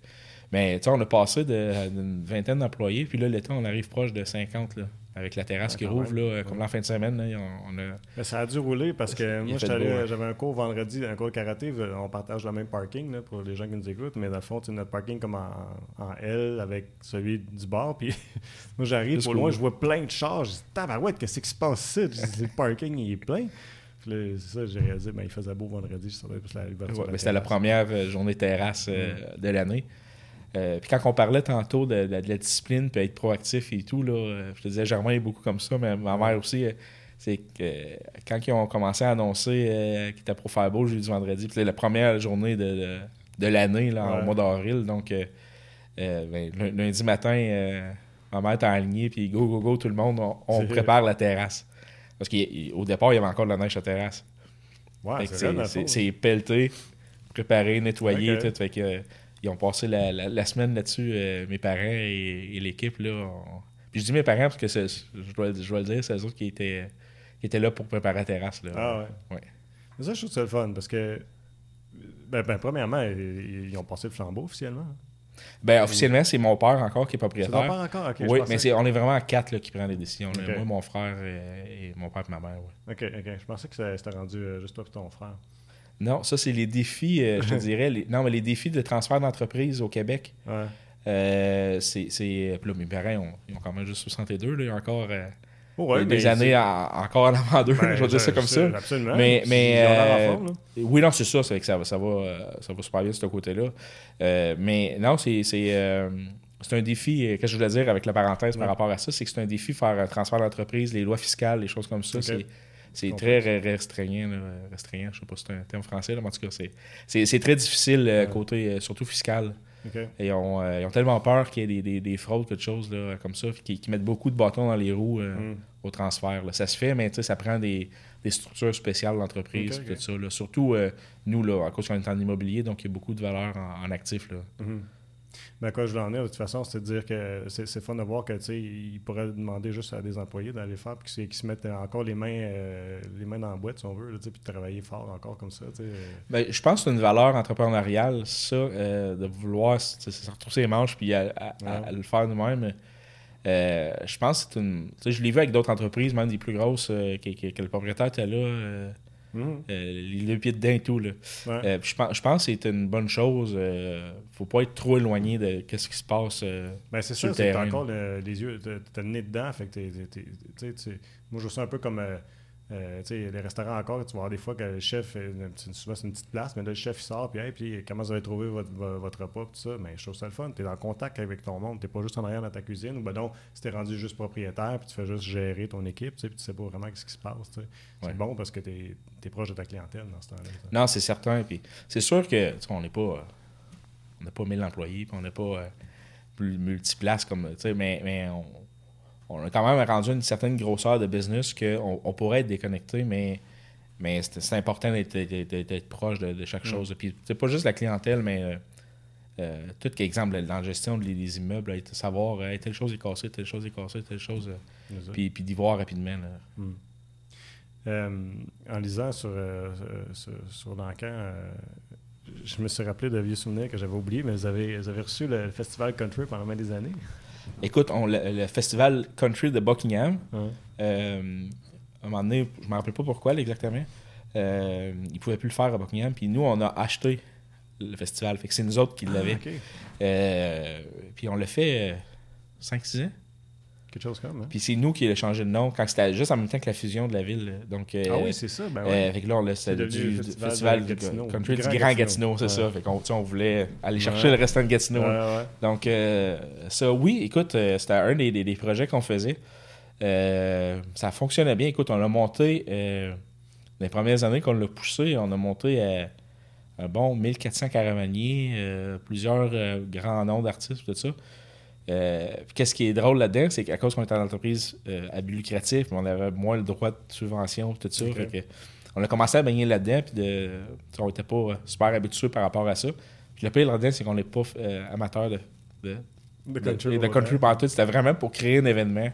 mais tu sais, on a passé d'une vingtaine d'employés, puis là, l'été, on arrive proche de 50. Là avec la terrasse qui rouvre, là, comme la fin de semaine. Là, on, a... ça a dû rouler parce que moi, j'avais un cours vendredi, un cours de karaté. On partage le même parking là, pour les gens qui nous écoutent, mais dans le fond, notre parking comme en, en, L avec celui du bar. Puis moi, j'arrive au loin, je vois plein de chars. Je dis, tabarouette, qu'est-ce qui se passe ici? le parking, il est plein. C'est ça, j'ai réalisé, ben, il faisait beau vendredi, je savais, la C'était la première euh, journée terrasse euh, mm. de l'année. Euh, puis quand on parlait tantôt de, la discipline, puis être proactif et tout, là, euh, je te disais, Germain est beaucoup comme ça, mais ma mère aussi, euh, c'est que quand ils ont commencé à annoncer qu'ils étaient pour faire beau jeudi vendredi, puis la première journée de, l'année, là, au mois d'avril, donc ben, lundi matin, ma mère était alignée, puis go, go, go, tout le monde, on, prépare la terrasse. Parce qu'au départ, il y avait encore de la neige à terrasse. Ouais, c'est pelleté, préparé, nettoyé, tout. Fait que ils ont passé la, semaine là-dessus, euh, mes parents et, l'équipe. Là, Puis je dis mes parents parce que je dois, je dois le dire, c'est eux autres qui étaient, qui étaient là pour préparer la terrasse. Là. Ah ouais. Mais ça, je trouve ça le fun parce que, ben, ben premièrement, ils, ont passé le flambeau officiellement. Ben, officiellement, c'est mon père encore qui est C'est ton propriétaire. père encore? Ok, oui, mais c'est, on est vraiment à quatre là, qui prennent les décisions. Moi, mon frère et, et mon père et ma mère. ouais. Ok, ok. Je pensais que ça- c'était rendu euh, juste toi et ton frère. Non, ça, c'est les défis, euh, je te dirais. les- non, mais les défis de transfert d'entreprise au Québec. Ouais. Euh, c'est, c'est- puis là, mes parents, ont- ils ont quand même juste 62. Là, il y a encore euh, Oh, ouais, des années à- encore en avant d'eux. Ben, je vais dire ça comme ça. Absolument. Mais- mais, euh, forme. Oui, non, c'est ça. C'est que ça, va- ça, va, euh, ça va super bien de ce côté-là. Euh, mais non, c'est, euh, un défi. euh, Qu'est-ce que je voulais dire avec la parenthèse Ouais. par rapport à ça? C'est que c'est un défi faire un transfert d'entreprise, les lois fiscales, les choses comme ça. C'est, très re- restreignant. là, restreignant. Je sais pas si c'est un terme français, là, mais en tout cas, c'est, très difficile euh, Ouais. côté, euh, surtout fiscal. Et ils ont, euh, ils ont tellement peur qu'il y ait des, des, des fraudes, quelque chose là, comme ça, qui, qui mettent beaucoup de bâtons dans les roues euh, Mm. au transfert. là. Ça se fait, mais ça prend des, des structures spéciales d'entreprise. Ok, puis ok. tout ça, là. Surtout euh, nous, là, à cause qu'on est en immobilier, donc il y a beaucoup de valeur en, en actifs. Là. Mhm. Mais à quoi je voulais en venir, de toute façon, c'est de dire que c'est c'est fun de voir que, ils pourraient demander juste à des employés d'aller le faire, puis qu'ils se mettent encore les mains, euh, les mains dans la boîte, si on veut, là, puis de travailler fort encore comme ça. Ben, je pense que c'est une valeur entrepreneuriale, ça, euh, de vouloir se retrouver ses manches puis à, à- à- Ouais. à le faire nous-mêmes. Euh, je pense que c'est une. je l'ai vu avec d'autres entreprises, même des plus grosses, que, que- que le propriétaire était là, euh, Mhm. euh, les deux pieds dedans et tout. Là. Ouais. Euh, je, pense, je pense que c'est une bonne chose. euh, faut pas être trop éloigné de ce qui se passe. euh, Ben, c'est le c'est encore le- les yeux, t'as le nez dedans, fait que sais, tu- moi je vois ça un peu comme, euh, tu les restaurants encore, tu vas voir des fois que le chef, euh, souvent c'est une petite place, mais là le chef il sort, puis hey, puis comment vous avez trouvé votre, vo- votre repas, tout ça, mais je trouve ça le fun, t'es en contact avec ton monde, t'es pas juste en arrière dans ta cuisine, ou ben non, si t'es rendu juste propriétaire, puis tu fais juste gérer ton équipe, tu puis tu sais pas vraiment ce qui se passe, tu. C'est bon parce que t'es es proche de ta clientèle dans ce temps-là. tu. Non, c'est certain. Puis c'est sûr que tu on n'est pas. euh, on n'a pas 1000 employés, puis on n'est pas euh, plus multiplace comme. tu Mais, mais on, on a quand même rendu une certaine grosseur de business qu'on on pourrait être déconnecté, mais, mais c'est important d'être proche de, de chaque Mm. chose. Puis c'est pas juste la clientèle, mais. euh, euh, tout exemple dans la gestion des, des immeubles, là, savoir euh, telle chose est cassée, telle chose est cassée, telle chose, euh, puis, puis d'y voir rapidement. Euh, en lisant sur, sur, je me suis rappelé de vieux souvenirs que j'avais oubliés, mais vous avez, vous avez reçu le festival country pendant des années. Écoute, on, le, le festival country de Buckingham, Ouais. Euh, à un moment donné, je ne me rappelle pas pourquoi exactement. Euh, ils ne pouvaient plus le faire à Buckingham. Puis nous, on a acheté le festival. Fait que c'est nous autres qui l'avaient. Ah, ok. Euh, puis on l'a fait 5-6 ans. Quelque chose comme. Hein? Puis c'est nous qui avons changé de nom quand c'était juste en même temps que la fusion de la ville. Donc, euh, ah oui, c'est ça. Ben euh, ouais. fait que là, on l'a C'est c'était devenu du le festival du Gatineau. country Du Grand Grand Gatineau. Gatineau, c'est Ouais. ça. Fait qu'on on voulait aller chercher Ouais. le restant de Gatineau. Donc, euh, ça, oui, écoute, euh, c'était un des, des- des projets qu'on faisait. Euh, ça fonctionnait bien. Écoute, on l'a monté, euh, les premières années qu'on l'a poussé, on a monté à un bon 1400 caravaniers, euh, plusieurs euh, grands noms d'artistes, tout ça. Euh, puis Qu'est-ce qui est drôle là-dedans, c'est qu'à cause qu'on était en entreprise euh, à but lucratif, on avait moins le droit de subvention, tout ça. Ok. Fait que on a commencé à baigner là-dedans, puis de, on n'était pas euh, super habitués par rapport à ça. Puis le pire là-dedans, c'est qu'on n'est pas euh, amateur de, de, De de, de country party. C'était vraiment pour créer un événement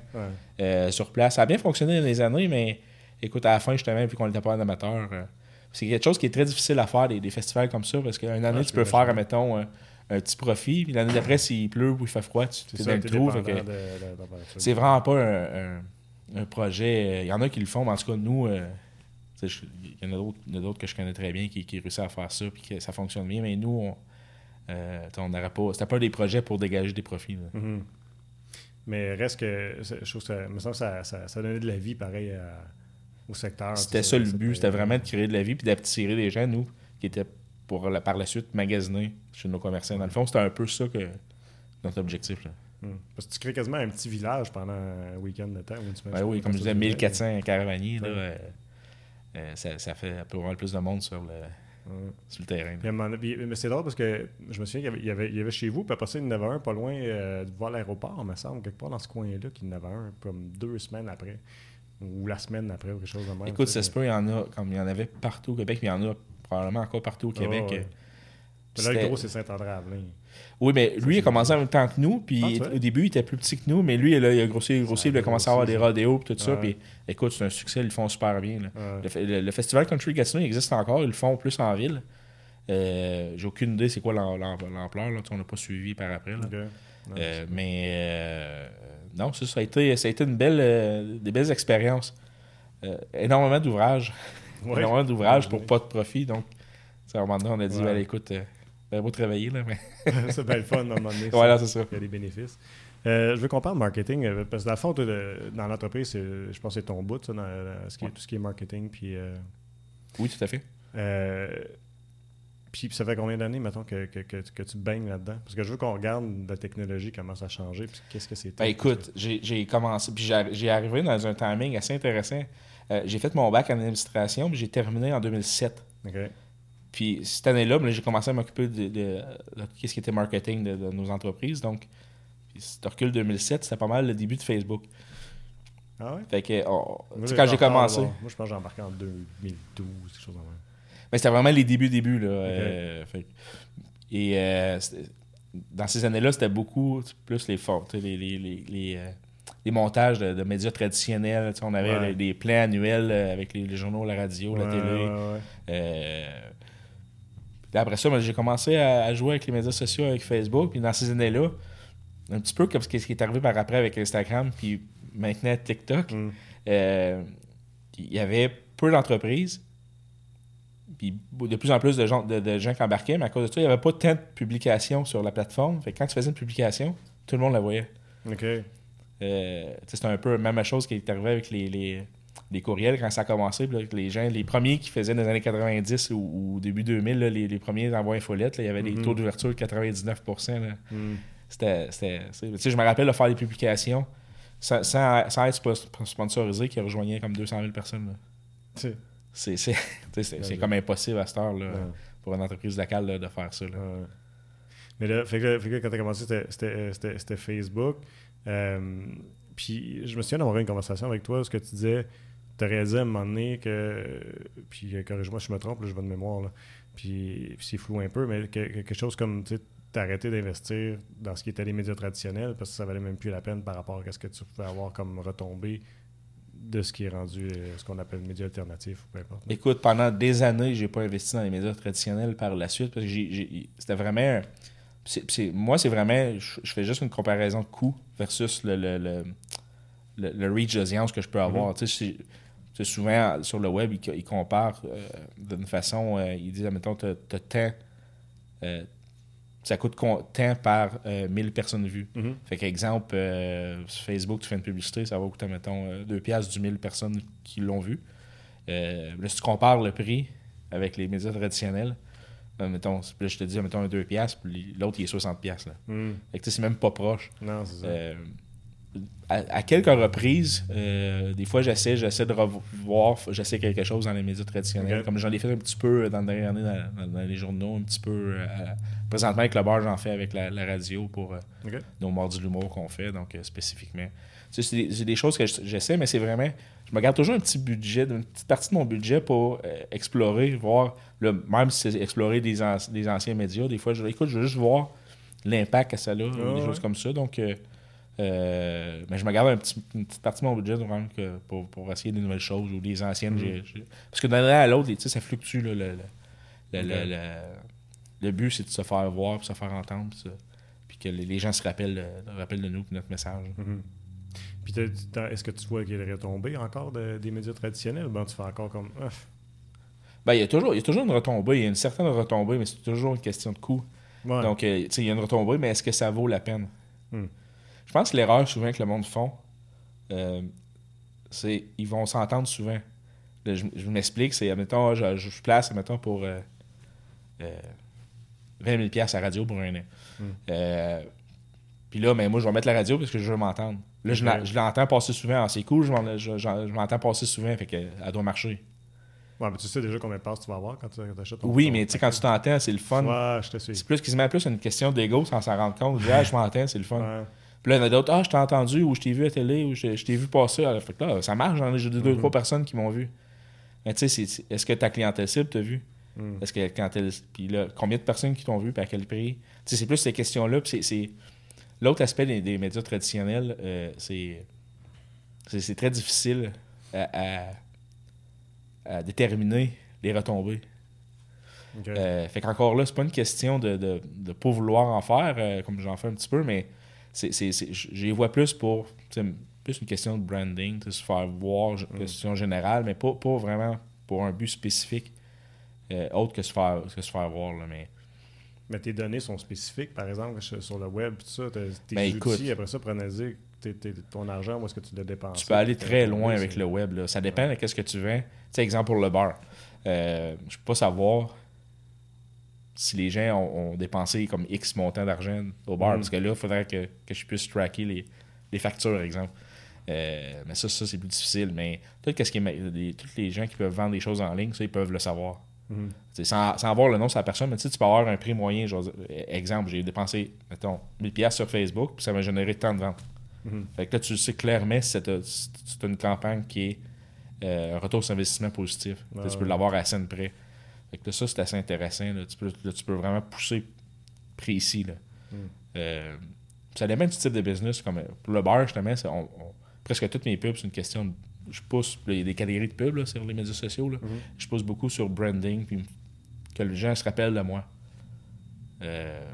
Ouais. sur place. Ça a bien fonctionné dans les années, mais écoute, à la fin, justement, vu qu'on n'était pas un amateur, c'est quelque chose qui est très difficile à faire, des, des festivals comme ça, parce qu'une année, Ouais, tu peux faire, mettons, un, petit profit, puis l'année d'après, s'il pleut ou il fait froid, tu es ça, dans le trou. C'est vraiment pas un, un- un projet. euh, Il y en a qui le font, mais en tout cas, nous, euh, tu sais, je- il y en a d'autres- que je connais très bien qui, qui réussissent à faire ça, puis que ça fonctionne bien, mais nous, on. euh, n'aurait pas. C'était pas des projets pour dégager des profits. là. Mhm. Mais reste que je trouve que ça, me semble ça, ça, ça donnait de la vie pareil à- au secteur. C'était ça sais, le but, c'était vraiment de créer de la vie puis d'attirer des gens, nous, qui étaient pour la- par la suite magasiner chez nos commerçants. Dans le fond, c'était un peu ça que notre objectif. Là. Mhm. Parce que tu crées quasiment un petit village pendant un week-end de temps. Ben oui, comme je disais, ça 1400 caravaniers, là, Ouais. euh, euh, ça, ça fait moins plus de monde sur le, Ouais. sur le terrain. Mais c'est drôle parce que je me souviens qu'il y avait, il y avait, il y avait chez vous, puis après ça, il y en avait un pas loin euh, de voir l'aéroport, me semble, quelque part dans ce coin-là, qu'il y en avait un comme deux semaines après, ou la semaine après, ou quelque chose de même. Écoute, ça se peut, il y en a, comme il y en avait partout au Québec, mais il y en a probablement encore partout au Québec. ouais. euh, Là, le gros, c'est Saint-André-Avelin. Oui, mais lui, il a commencé en même temps que nous. Puis Ah, au début, il était plus petit que nous, mais lui, là, il a grossi, grossi, Ça a il a commencé à avoir des grossi, rodéos et tout ça. Puis écoute, c'est un succès, ils le font super bien. Le, fe- le- le festival Country Gatineau il existe encore, ils le font plus en ville. Euh, J'ai aucune idée c'est quoi l'ampleur. On n'a pas suivi par après. là. Ok. Non, Euh, mais euh, non, ça, ça a été, ça a été une belle, des belles expériences. Énormément d'ouvrages. Ouais. Énormément d'ouvrages pour pas de profit. Donc, à un moment donné, on a dit, Ouais. ben, écoute, euh, ben, beau travailler, là, mais c'est bien le fun à un moment donné. voilà, c'est ça. Il y a des bénéfices. Euh, je veux qu'on parle marketing, euh, parce que dans le fond, toi, de- dans l'entreprise, je pense que c'est ton bout, ça, dans, dans ce qui est- tout ce qui est marketing. Puis, euh, Oui, tout à fait. puis ça fait combien d'années, mettons, que, que, que, que tu baignes là-dedans? Parce que je veux qu'on regarde la technologie, comment ça a changé, puis qu'est-ce que c'est. Ben, écoute, j'ai commencé, puis j'ai arrivé dans un timing assez intéressant. Euh, j'ai fait mon bac en administration, puis j'ai terminé en 2007. OK. Puis cette année-là, ben, j'ai commencé à m'occuper de, de, de tout ce qui était marketing de, nos entreprises. Donc, tu recules 2007, c'était pas mal le début de Facebook. Ah ouais? Fait que, on- Moi, tu sais, j'ai quand j'ai commencé, moi, je pense que j'ai embarqué en 2012, quelque chose comme ça. mais c'était vraiment les débuts, débuts. Là, euh, fait et euh, dans ces années-là, c'était beaucoup plus les forts, les, les, les, les montages de, de médias traditionnels. On avait Ouais. les- des plans annuels euh, avec les, les journaux, la radio, la Ouais, télé. ouais. Euh, puis après ça, ben, j'ai commencé à, à jouer avec les médias sociaux, avec Facebook. Puis dans ces années-là, un petit peu comme ce qui ce qui est arrivé par après avec Instagram, puis maintenant TikTok, Mm. euh, il y avait peu d'entreprises. Puis de plus en plus de gens, de, de gens qui embarquaient, mais à cause de ça, il n'y avait pas tant de publications sur la plateforme. Fait que quand tu faisais une publication, tout le monde la voyait. OK. Euh, C'était un peu la même chose qui est arrivé avec les, les, les courriels quand ça a commencé. là, les gens, les premiers qui faisaient dans les années 90 ou, ou début 2000, là, les, les premiers envois infolettes, il y avait des Mhm. taux d'ouverture de 99%. là. Mm. C'était, je me rappelle de faire des publications sans, sans, sans être spo- sponsorisé qui rejoignaient comme 200 000 personnes. C'est, comme impossible à cette heure là, ouais. pour une entreprise locale là, de faire ça. là. Ouais. Mais là, fait que, fait quand tu as commencé, c'était- euh, c'était Facebook. Euh, puis je me souviens d'avoir eu une conversation avec toi ce que tu disais, tu as réalisé à un moment donné que, puis euh, corrige-moi si je me trompe, là, je vais de mémoire, puis, c'est flou un peu, mais que- que- quelque chose comme, tu sais, t'as arrêté d'investir dans ce qui était les médias traditionnels parce que ça valait même plus la peine par rapport à ce que tu pouvais avoir comme retombée de ce qui est rendu euh, ce qu'on appelle médias alternatifs ou peu importe. Écoute, pendant des années, j'ai pas investi dans les médias traditionnels par la suite parce que c'était vraiment. C'est- moi, c'est vraiment. Je, je fais juste une comparaison de coût versus le, le, le, le- le reach d'audience que je peux avoir. Tu sais, c'est- tu sais, souvent sur le web, ils, ils comparent euh, d'une façon. euh, ils disent, admettons, tu as tant. euh, ça coûte tant par euh, 1000 personnes vues. Mhm. Fait qu'exemple, sur Facebook, tu fais une publicité, ça va coûter, mettons, 2 piastres du 1000 personnes qui l'ont vu. Là, si tu compares le prix avec les médias traditionnels, euh, mettons, là, je te dis, mettons, un 2 piastres, puis l'autre, il est 60 piastres. Là. Mm. Fait que tu sais, c'est même pas proche. Non, c'est ça. Euh, à, à quelques reprises, euh, des fois, j'essaie, j'essaie de revoir, j'essaie quelque chose dans les médias traditionnels. Comme j'en ai fait un petit peu dans dans, dans- dans les journaux, un petit peu. présentement, avec le bar, j'en fais avec la, la radio pour nos morts de l'humour qu'on fait, donc spécifiquement. Tu sais, C'est des, choses que je- j'essaie, mais c'est vraiment. Je me garde toujours un petit budget, une petite partie de mon budget pour euh, explorer, voir, le, même si c'est explorer des, an- des anciens médias, des fois, je, écoute, je veux juste voir l'impact que ça a, des ouais. choses comme ça. Donc, euh, euh, mais je me garde un petit- une petite partie de mon budget pour, pour essayer des nouvelles choses ou des anciennes. J'ai- Parce que d'un an à l'autre, ça fluctue. là, le, le, le, le- but, c'est de se faire voir, puis se faire entendre, puis, ça- puis que les, les gens se rappellent, de- rappellent de nous, puis notre message. Mhm. Puis est-ce que tu vois qu'il y a des retombées encore de- des médias traditionnels? Ben, tu fais encore comme. Ah, Ben, il y, a toujours, il y a toujours une retombée, il y a une certaine retombée, mais c'est toujours une question de coût. ouais. Donc, euh, il y a une retombée, mais est-ce que ça vaut la peine? Hmm. Je pense que l'erreur souvent que le monde font, euh, c'est ils vont s'entendre souvent. Là, je je m'explique, c'est, admettons, je, je place, admettons, pour euh, euh, 20 000 piastres à radio pour un an. Hmm. Euh, Puis là, ben, moi, je vais mettre la radio parce que je veux m'entendre. Là, je l'entends passer souvent. Ah, c'est cool, je, m'entends passer souvent, fait que, elle doit marcher. Ouais, mais tu sais déjà combien de passes tu vas avoir quand tu achètes ton Oui, mais tu sais, quand tu t'entends, c'est le fun. Ouais, je te suis. C'est plus quasiment plus une question d'ego sans s'en rendre compte. Je dis, ah, je m'entends, c'est le fun. Ouais. Puis là, il y en a d'autres, ah, je t'ai entendu, ou je t'ai vu à télé, ou je, je t'ai vu passer. Alors, fait que là, ça marche, j'en ai deux, Mhm. trois personnes qui m'ont vu. Mais tu sais, est-ce que ta clientèle cible t'a vu? Mm. Est-ce que quand elle. Puis là, combien de personnes qui t'ont vu, puis à quel prix? Tu sais, c'est plus ces questions-là. Puis c'est. L'autre aspect des, des médias traditionnels, euh, c'est. Très difficile à, à- à déterminer les retombées. Euh, fait qu'encore là, c'est pas une question de ne de, de pas vouloir en faire, euh, comme j'en fais un petit peu, mais c'est, c'est, c'est- je les vois plus pour plus une question de branding, se faire voir, Mm. question générale, mais pas, pas vraiment pour un but spécifique autre que se faire, que se faire voir. Là, mais Mais tes données sont spécifiques, par exemple, sur le web, tout ça. Tes Ben, outils, écoute. après ça, prenez-y ton argent, où est-ce que tu l'as dépensé? tu peux aller très loin avec le web. Là. Ça dépend de ce que tu vends. Tu sais, exemple pour le bar. Euh, je peux pas savoir si les gens ont, ont dépensé comme X montant d'argent au bar. Mm. Parce que là, il faudrait que, que je puisse tracker les, les factures, exemple. Euh, mais ça, ça c'est plus difficile. Mais tout ce qui est, les, tous les gens qui peuvent vendre des choses en ligne, ça, ils peuvent le savoir. Sans, sans avoir le nom de la personne, mais tu peux avoir un prix moyen. Genre, euh, exemple, j'ai dépensé, mettons, 1000$ piastres sur Facebook, puis ça m'a généré tant de ventes. Mhm. Fait que là, tu sais clairement si c'est si c'est une campagne qui est euh, un retour sur investissement positif. Tu tu peux ouais. l'avoir à scène près. Fait que là, ça, c'est assez intéressant. là. Tu, peux, là, tu peux vraiment pousser précis. Là. Mm. Euh, ça dépend du type de business. Comme, euh, pour le bar, justement, on- on- presque toutes mes pubs, c'est une question de. Je pousse, il y a des catégories de pubs là, sur les médias sociaux. Là. Mhm. Je pousse beaucoup sur branding, puis que les gens se rappellent de moi. Euh,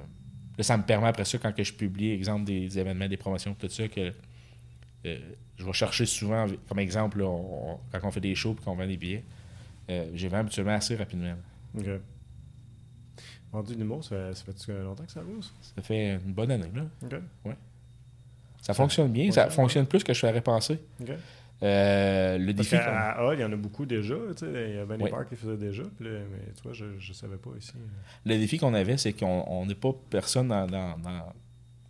là, ça me permet après ça, quand que je publie, exemple, des événements, des promotions, tout ça, que euh, je vais chercher souvent, comme exemple, là, on- on- quand on fait des shows et qu'on vend des billets, euh, j'ai vendu habituellement assez rapidement. OK. Vendu l'humour, ça ça fait longtemps que ça roule? Ça? Fait une bonne année. Là. OK. Ça fonctionne bien, ouais, ça ouais. fonctionne plus que je ferais penser. OK. Euh, le Parce défi. à Hall, il y en a beaucoup déjà. Tu sais, il y a Ben Oui. Park qui faisait déjà. mais tu vois, je ne savais pas ici. Le défi qu'on avait, c'est qu'on on n'est pas personne dans, dans- dans-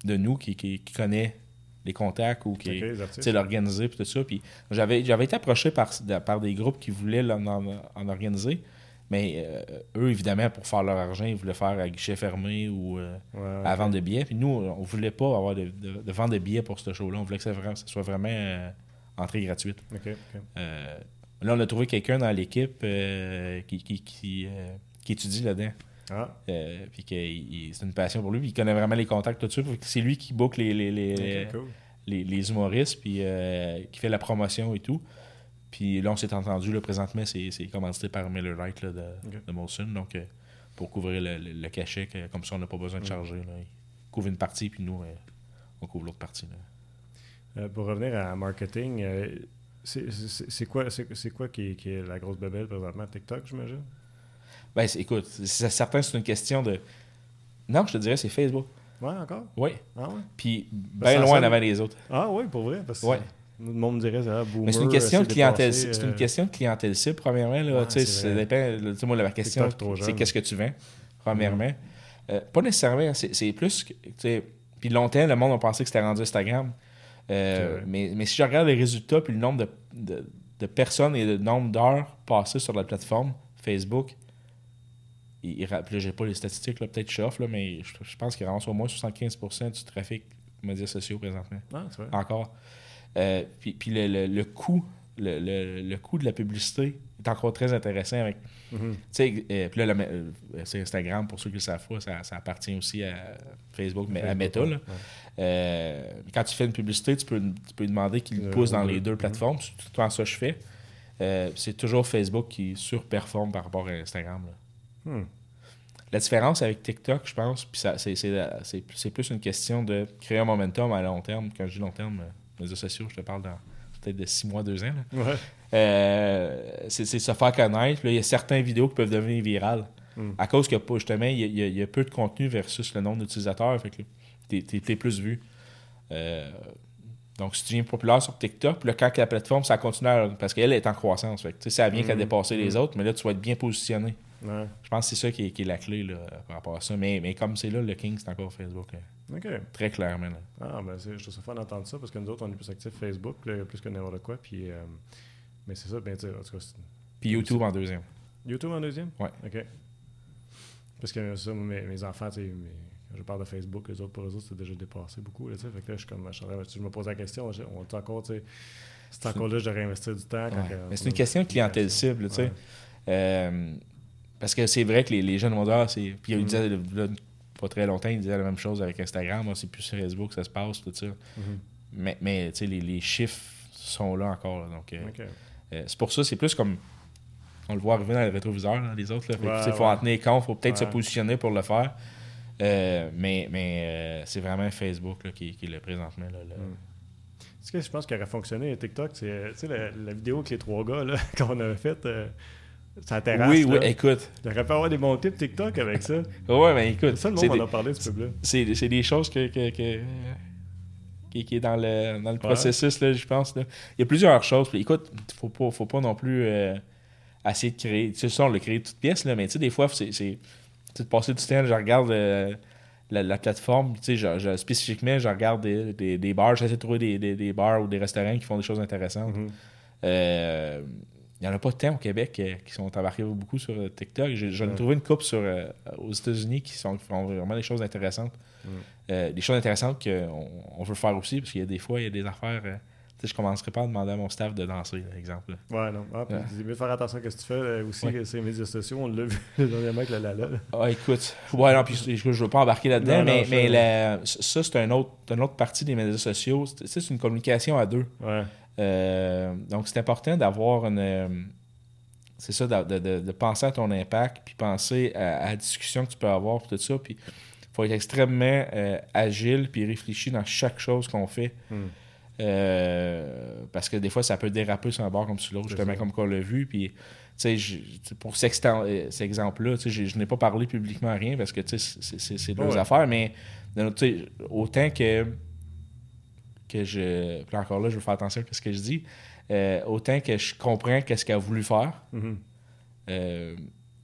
de nous qui, qui- qui connaît les contacts ou qui OK, est les tu artistes. sais, l'organiser et tout ça. Puis j'avais, j'avais été approché par, par des groupes qui voulaient en, en organiser, mais euh, eux, évidemment, pour faire leur argent, ils voulaient faire à guichet fermé ou euh, Ouais, à vendre de billets. Puis nous, on voulait pas avoir de, de- de vendre de billets pour ce show-là. On voulait que ça, vraiment- ça soit vraiment entrée gratuite. Euh, là, on a trouvé quelqu'un dans l'équipe euh, qui, qui, qui, euh, qui étudie là-dedans. Ah, puis que c'est une passion pour lui. Puis il connaît vraiment les contacts, tout. Fait que C'est lui qui book les, les, les, OK, cool. les, les humoristes, puis qui fait la promotion et tout. Puis là, on s'est entendu, là, présentement, c'est commandité par Miller Lite là, de, de Molson. Donc, euh, pour couvrir le, le- le cachet, que- comme ça, on n'a pas besoin de Mm. charger. Là. Il couvre une partie, puis nous, on couvre l'autre partie. là. Euh, pour revenir à marketing, euh, c'est quoi, quoi qui, est- qui est la grosse bebelle présentement? TikTok, j'imagine? Ben, écoute, c'est certain, c'est une question de. Non, je te dirais, c'est Facebook. Ouais, encore? Oui. Ah ouais? Puis, Ben, bien ça loin avant les autres. Ah oui, pour vrai? Parce que Ouais. le monde me dirait, boomer, Mais c'est une question euh, de clientèle. C'est une question de clientèle cible, premièrement. Là, Ouais, tu sais, ça dépend. tu sais, moi, la question, c'est. Mm. qu'est-ce que tu vends, premièrement. Euh, pas nécessairement. C'est plus. tu sais, Puis longtemps, le monde a pensé que c'était rendu Instagram. Euh, mais, mais si je regarde les résultats, puis le nombre de, de- de personnes et le nombre d'heures passées sur la plateforme Facebook, il, il, j'ai pas les statistiques, là, peut-être je suis off, là, mais je, je pense qu'il ramasse au moins 75% du trafic médias sociaux présentement Ah, c'est vrai. encore. Euh, puis puis le, le- le coût, le, le- le coût de la publicité est encore très intéressant. Avec, tu Mhm. sais, euh, puis là, euh, c'est Instagram, pour ceux qui le savent pas, ça, ça appartient aussi à Facebook, mais à Meta. là. Ouais. Euh, quand tu fais une publicité, tu peux, tu peux lui demander qu'il Euh, pousse dans les deux Mhm. plateformes. C'est tout le temps ça que je fais. C'est toujours Facebook qui surperforme par rapport à Instagram. là. Hmm. La différence avec TikTok, je pense, puis ça- c'est- c'est la- c'est c'est plus une question de créer un momentum à long terme. Quand je dis long terme, euh, réseaux sociaux, je te parle dans peut-être de six mois, deux ans. là. Ouais. Euh, c'est se faire connaître. Là, Il y a certaines vidéos qui peuvent devenir virales. Mm. À cause qu'il y a pas, justement, il y a, il y a- il y a peu de contenu versus le nombre d'utilisateurs. Fait que t'es, plus vu. Euh, donc, si tu deviens populaire sur TikTok, là, quand la plateforme, ça continue à- parce qu'elle est en croissance. Fait que, tu sais, ça vient qu'à Mm. dépasser les Mm. autres, mais là, tu vas être bien positionné. Ouais. Je pense que c'est ça qui est, qui est la clé là, par rapport à ça. Mais, mais comme c'est là, le King, c'est encore Facebook. OK. Très clairement. là. Ah, ben, je trouve ça fun d'entendre ça parce que nous autres, on est plus actifs Facebook, là, plus que n'importe quoi. Puis, euh, mais c'est ça, ben, tu sais, en tout cas, Puis YouTube en deuxième. YouTube en deuxième? Ouais. OK. Parce que ça, mes, mes enfants, tu sais, quand je parle de Facebook, les autres, pour eux autres, c'est déjà dépassé beaucoup. Là, tu sais. fait que là, je, suis comme, je, me pose la question, on est encore, tu sais, c'est encore là, je devrais investir du temps. quand Ouais. que- Mais c'est une question de clientèle cible, tu sais. Ouais. Euh, parce que c'est vrai que les, les jeunes vont dire, ah, c'est. Puis il Mm. là, pas très longtemps, il disait la même chose avec Instagram. Ah, c'est plus sur Facebook que ça se passe, tout ça. Mhm. Mais, mais tu sais, les, les chiffres sont là encore. là. donc, euh. Euh, c'est pour ça, c'est plus comme. on le voit arriver dans le rétroviseur, là, les autres. Il Ouais, faut en tenir compte, il faut peut-être se positionner pour le faire. Euh, mais mais euh, c'est vraiment Facebook là, qui, qui est le présentement. Là, le- Mm. Ce que je pense qui aurait fonctionné TikTok, c'est la, la vidéo avec les trois gars qu'on avait faite la terrasse. Oui, oui, là. écoute. Il aurait pu avoir des bons tips TikTok avec ça. Ouais, mais écoute. Ça, le monde en a parlé, ce pub-là. c'est c'est des choses que, que- que- qui, qui est dans le, dans le processus, là, je pense. là. Il y a plusieurs choses. Puis, écoute, faut pas, faut pas non plus euh, essayer de créer. Tu sais, ça, on l'a créé toute pièce, là, mais tu sais, des fois, c'est de passer du temps, je regarde euh, la, la plateforme, tu sais, je- je- spécifiquement, je regarde des, des, des bars, j'essaie de trouver des, des, bars ou des restaurants qui font des choses intéressantes. Mhm. Euh, il n'y en a pas tant au Québec euh, qui sont embarqués beaucoup sur euh, TikTok. J'en ai trouvé une couple sur, euh, aux États-Unis qui, sont, font vraiment des choses intéressantes. Mm. Des choses intéressantes qu'on on veut faire aussi, parce qu'il y a des fois, il y a des affaires. tu sais, je commencerai pas à demander à mon staff de danser, par exemple. Ouais, non. Ah, puis Ouais. de faire attention à ce que tu fais aussi Ouais. sur les médias sociaux. On l'a vu dernièrement avec la Lala. Ah, écoute. Ouais, non, puis je, je veux pas embarquer là-dedans, mais, je- mais la- ça, c'est un autre, une autre partie des médias sociaux. C'est c'est une communication à deux. Ouais. Euh, donc, c'est important d'avoir une. euh, c'est ça, de, de- de- penser à ton impact, puis penser à, à la discussion que tu peux avoir, puis tout ça. Puis, il faut être extrêmement euh, agile, puis réfléchir dans chaque chose qu'on fait. Hmm. Euh, parce que des fois, ça peut déraper sur un bord comme sur l'autre, justement, comme qu'on l'a vu. Puis, tu sais, je- pour cet exemple-là, je, je n'ai pas parlé publiquement à rien parce que tu sais, c'est- Ouais. affaires, mais autre- autant que, que je. Puis encore là, je veux faire attention à ce que je dis. euh, autant que je comprends qu'est-ce qu'elle a voulu faire, Mhm. euh,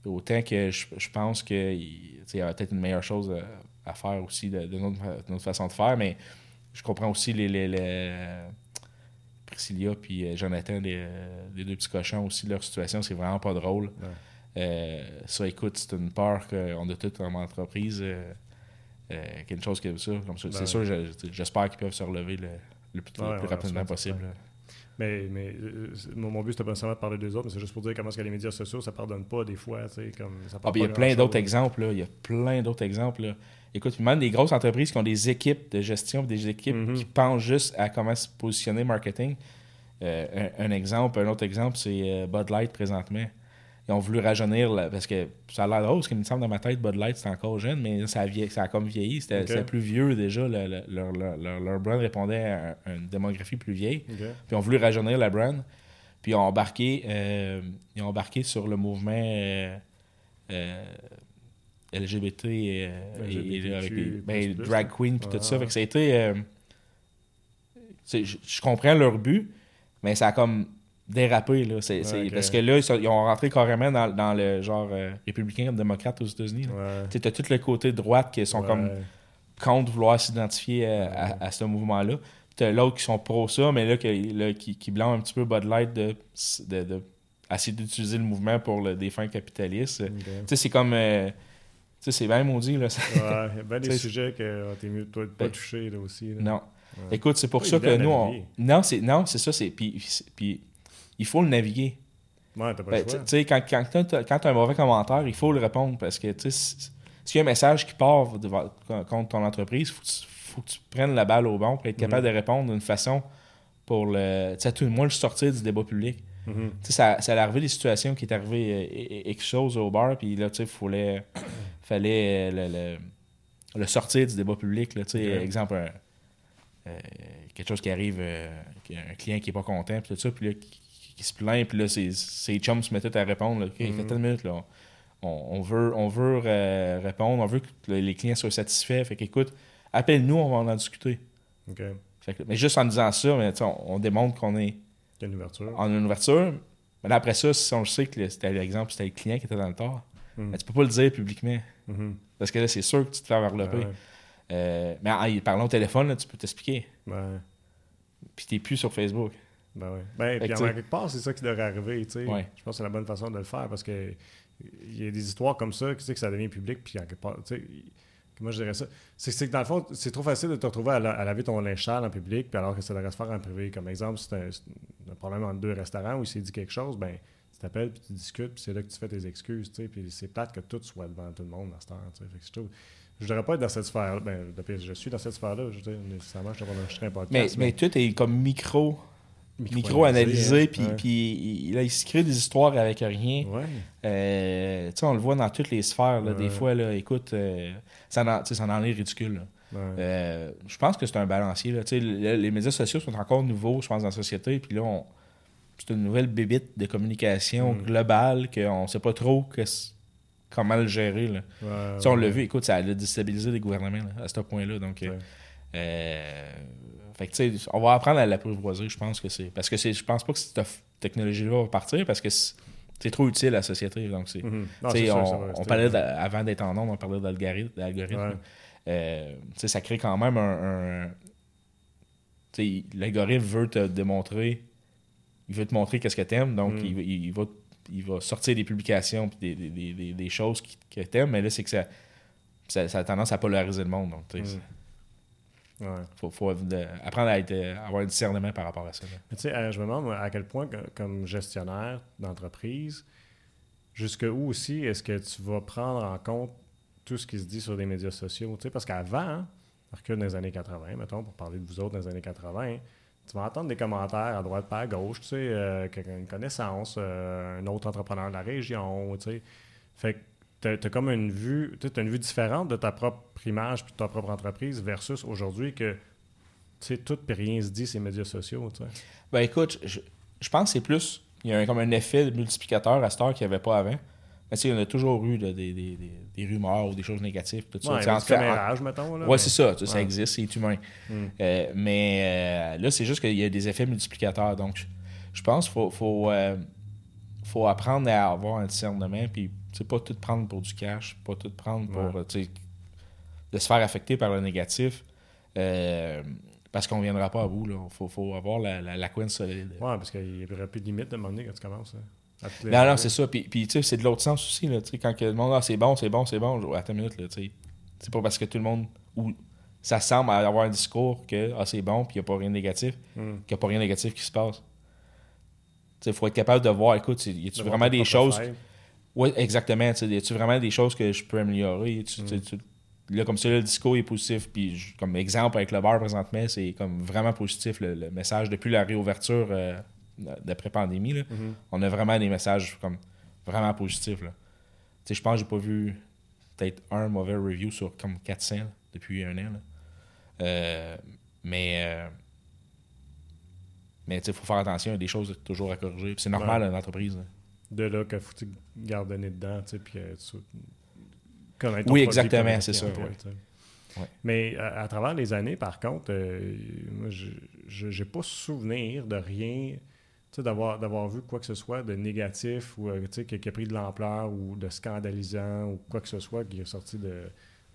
autant que je, je pense qu'il y a peut-être une meilleure chose à, à faire aussi de, de notre, de notre façon de faire, mais je comprends aussi les, les, les- Priscilla puis euh, Jonathan, les, les deux petits cochons aussi, leur situation, c'est vraiment pas drôle. Ouais. Euh, ça, écoute, c'est une peur qu'on a toutes en entreprise. Euh, quelque chose comme ça. Comme ça. Ben c'est ouais. sûr, je- j'espère qu'ils peuvent se relever le, le plus, Ouais, le plus ouais, rapidement possible. Mais, mais euh, mon, but, c'était pas nécessairement de parler des autres, mais c'est juste pour dire comment est-ce que les médias sociaux, ça pardonne pas des fois. Comme, ça Ah, il y a plein d'autres exemples. Là. Il y a plein d'autres exemples. Là. Écoute, même des grosses entreprises qui ont des équipes de gestion, des équipes Mhm. qui pensent juste à comment se positionner marketing. Euh, un, un exemple, un autre exemple, c'est Bud Light présentement. Ils ont voulu rajeunir, là, parce que ça a l'air drôle, parce qu'il me semble dans ma tête, Bud Light, c'est encore jeune, mais ça a, ça a comme vieilli. C'était plus vieux déjà. le- le- leur, leur, leur- leur brand répondait à, un- à une démographie plus vieille. Puis ils ont voulu rajeunir la brand. Puis ils ont embarqué, euh, ils ont embarqué sur le mouvement euh, euh, LGBT et, et- et avec les- ben, drag queen puis tout ça. Fait que ça a été. je comprends leur but, mais ça a comme dérapé. Là. C'est- c'est-. Parce que là, ils, sont- ils ont rentré carrément dans, dans le genre euh, républicain démocrate aux États-Unis. Tu t'as tout le côté droite qui sont comme contre vouloir s'identifier à, à- à ce mouvement-là. T'as l'autre qui sont pro ça, mais là, qui, là, qui, qui blâme un petit peu Bud Light de, de, de essayer d'utiliser le mouvement pour le, des fins capitalistes. Ok. Tu sais, c'est comme. euh, tu sais, c'est bien maudit, là. Ouais, il y a bien des T'sais, sujets que ah, t'es mieux de toi de pas Ben, toucher là aussi. là. non. Ouais. Écoute, c'est pour ça que nous, on. Non, c'est non, c'est ça. c'est Puis, puis il faut le naviguer. Ouais, t'as pas Ben, le tu choix. quand, quand, t'as- quand tu as un mauvais commentaire, il faut le répondre parce que, s'il y a un message qui part contre ton entreprise, il faut, que tu- faut que tu prennes la balle au bon pour être capable Mhm. de répondre d'une façon pour le, tu sais, à tout le moins le sortir du débat public. Tu sais, ça, ça allait arriver des situations qui est arrivé euh, quelque chose au bar, puis là, tu sais, fallait, fallait euh, le, le- le sortir du débat public. Là, tu sais, Ok. exemple, euh, quelque chose qui arrive, euh, un client qui est pas content, puis tout ça, puis là, qui, qui se plaint, puis là, ses, ses chums se mettaient à répondre. Là, OK, Mhm. fait une minute, là. On, on veut, on veut euh, répondre, on veut que les clients soient satisfaits. Fait qu'écoute, appelle-nous, on va en discuter. Ok. Fait que- mais juste en disant ça, mais, tu on, on démontre qu'on est une ouverture. en une ouverture. Mais là, après ça, si on sait que c'était l'exemple, c'était le client qui était dans le tort, Mhm. ben, tu peux pas le dire publiquement. Mhm. Parce que là, c'est sûr que tu te fais envelopper. Ouais. Euh, mais en parlant au téléphone, là, tu peux t'expliquer. Ouais. Puis t'es plus sur Facebook. Ben oui. Ben, puis que en quelque part, c'est ça qui devrait arriver, tu sais. Ouais. Je pense que c'est la bonne façon de le faire parce que il y a des histoires comme ça, tu sais, que ça devient public, puis en quelque part, tu sais, comment je dirais ça? C'est que dans le fond, c'est trop facile de te retrouver à, la- à laver ton linge sale en public, puis alors que ça devrait se faire en privé. Comme exemple, si c'est un, un problème entre deux restaurants où il s'est dit quelque chose, ben tu t'appelles, puis tu discutes, puis c'est là que tu fais tes excuses, tu sais. Puis c'est plate que tout soit devant tout le monde à cette heure, tu sais. Fait que je trouve. Je devrais pas être dans cette sphère-là. Ben, je suis dans cette sphère-là. Je veux dire, nécessairement, je devrais enregistrer un Mais, podcast. mais tout est comme micro micro-analysé, hein. puis, puis il, là, il se crée des histoires avec rien. Ouais. Euh, tu sais, on le voit dans toutes les sphères. là, Des fois, là, écoute, euh, ça, en, ça en est ridicule. Ouais. Euh, je pense que c'est un balancier. Là. Le- les médias sociaux sont encore nouveaux, je pense, dans la société. Puis là, on- c'est une nouvelle bébite de communication Mm. globale qu'on ne sait pas trop que comment le gérer. Là. Ouais, Tu sais, on l'a vu, écoute, ça a déstabilisé les gouvernements à ce point-là. Donc, euh, fait que, tu sais, on va apprendre à l'apprivoiser, je pense que c'est. Parce que c'est, je pense pas que cette technologie-là va partir parce que c'est, trop utile à la société. Donc, c'est. Mhm. Sûr, on, parlait avant d'être en nombre, on parlait d'algorithme. Ouais. Euh, ça crée quand même un. un- l'algorithme veut te démontrer, il veut te montrer qu'est-ce que t'aimes, donc Mm. il, va- il va, il va sortir des publications puis des, des, des- des- choses qui- que t'aimes, mais là, c'est que ça, ça, ça a tendance à polariser le monde. Donc, tu Mm. Ouais. faut, faut de- apprendre à être, euh, avoir un discernement par rapport à ça. Mais tu sais, euh, je me demande à quel point, comme gestionnaire d'entreprise, jusqu'où aussi est-ce que tu vas prendre en compte tout ce qui se dit sur les médias sociaux? Tu sais, parce qu'avant, hein, recule dans les années 80, mettons, pour parler de vous autres dans les années 80, tu vas entendre des commentaires à droite pas à gauche, tu sais, euh, une connaissance, euh, un autre entrepreneur de la région, tu sais. Fait que tu as, comme une vue, as une vue différente de ta propre image puis de ta propre entreprise versus aujourd'hui que, tu tout et rien se dit ces médias sociaux, tu sais. Ben écoute, je, je pense que c'est plus. Il y a un- comme un effet de multiplicateur à cette heure qu'il n'y avait pas avant. Mais tu sais, il y en a toujours eu là, des, des, des, des rumeurs ou des choses négatives. Tout ça. Ouais, en en- mettons. Là, Ouais, mais- c'est ça, ça existe, c'est humain. Mm. Euh, mais euh, là, c'est juste qu'il y a des effets multiplicateurs. Donc, je, je pense qu'il faut, faut, euh, faut apprendre à avoir un discernement, puis sais, pas tout prendre pour du cash, pas tout prendre pour Ouais. euh, de se faire affecter par le négatif. euh, parce qu'on ne viendra pas à bout. Il faut, faut avoir la, la, la couenne solide. Ouais, parce qu'il n'y aurait plus de limite de moment donné quand tu commences. hein, à Non, non, c'est ça. Puis, puis tu sais, c'est de l'autre sens aussi. Là, quand que le monde, ah, c'est bon, c'est bon, c'est bon. Attends une minute, là. C'est pas parce que tout le monde. Ou ça semble avoir un discours que ah, c'est bon, puis il n'y a pas rien de négatif, Mm. qu'il n'y a pas rien de négatif qui se passe. Il faut être capable de voir, écoute, c'est- y a-tu vraiment des choses. Oui, exactement. Y a-tu vraiment des choses que je peux améliorer? Mm. tu sais, tu- Là, comme ça, le discours est positif. Puis, je- comme exemple, avec le bar présentement, c'est comme vraiment positif le, le message depuis la réouverture euh, d'après-pandémie. Mhm. on a vraiment des messages comme vraiment positifs. Là. Tu sais, je pense que j'ai pas vu peut-être un mauvais review sur comme 400 là, depuis un an. là. Euh, mais euh, mais sais, faut faire attention, il y a des choses toujours à corriger. C'est normal Ouais. dans l'entreprise. De là qu'il faut que tu gardes le nez dedans, tu sais, puis euh, tu connais ton Oui, exactement, c'est ça, ouais. Mais à, à travers les années, par contre, euh, moi, je n'ai pas souvenir de rien, tu sais, d'avoir d'avoir vu quoi que ce soit de négatif ou euh, tu sais, qui, qui a pris de l'ampleur ou de scandalisant ou quoi que ce soit qui est sorti de,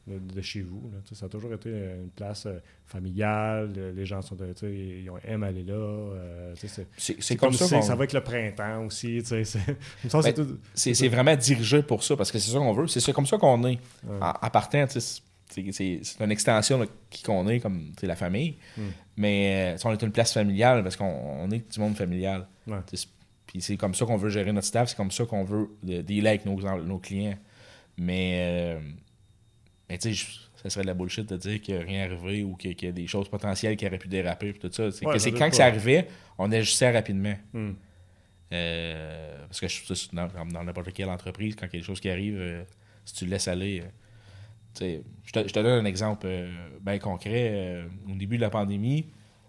de, de chez vous. là. Ça a toujours été euh, une place euh, familiale, les gens sont, ils ont- aiment aller là. euh, c'est comme, comme ça ça va avec le printemps aussi. c'est- Ben, tout- c'est vraiment dirigé pour ça, parce que c'est ça qu'on veut. C'est comme ça qu'on est. Ouais. Sais, c'est une extension de qui qu'on est, comme la famille. Mm. Mais on est une place familiale parce qu'on on est du monde familial. Ouais. Puis c'est comme ça qu'on veut gérer notre staff, c'est comme ça qu'on veut dealer avec nos, nos clients. Mais, euh, mais tu sais, ça serait de la bullshit de dire qu'il n'y a rien arrivé ou qu'il y a des choses potentielles qui auraient pu déraper. Puis tout ça. Ouais, c'est quand que ça arrivait, on agissait rapidement. Hmm. Euh, parce que je dans, dans n'importe quelle entreprise, quand il y a des choses qui arrivent, euh, si tu le laisses aller. euh, je, te, je te donne un exemple bien concret. au début de la pandémie,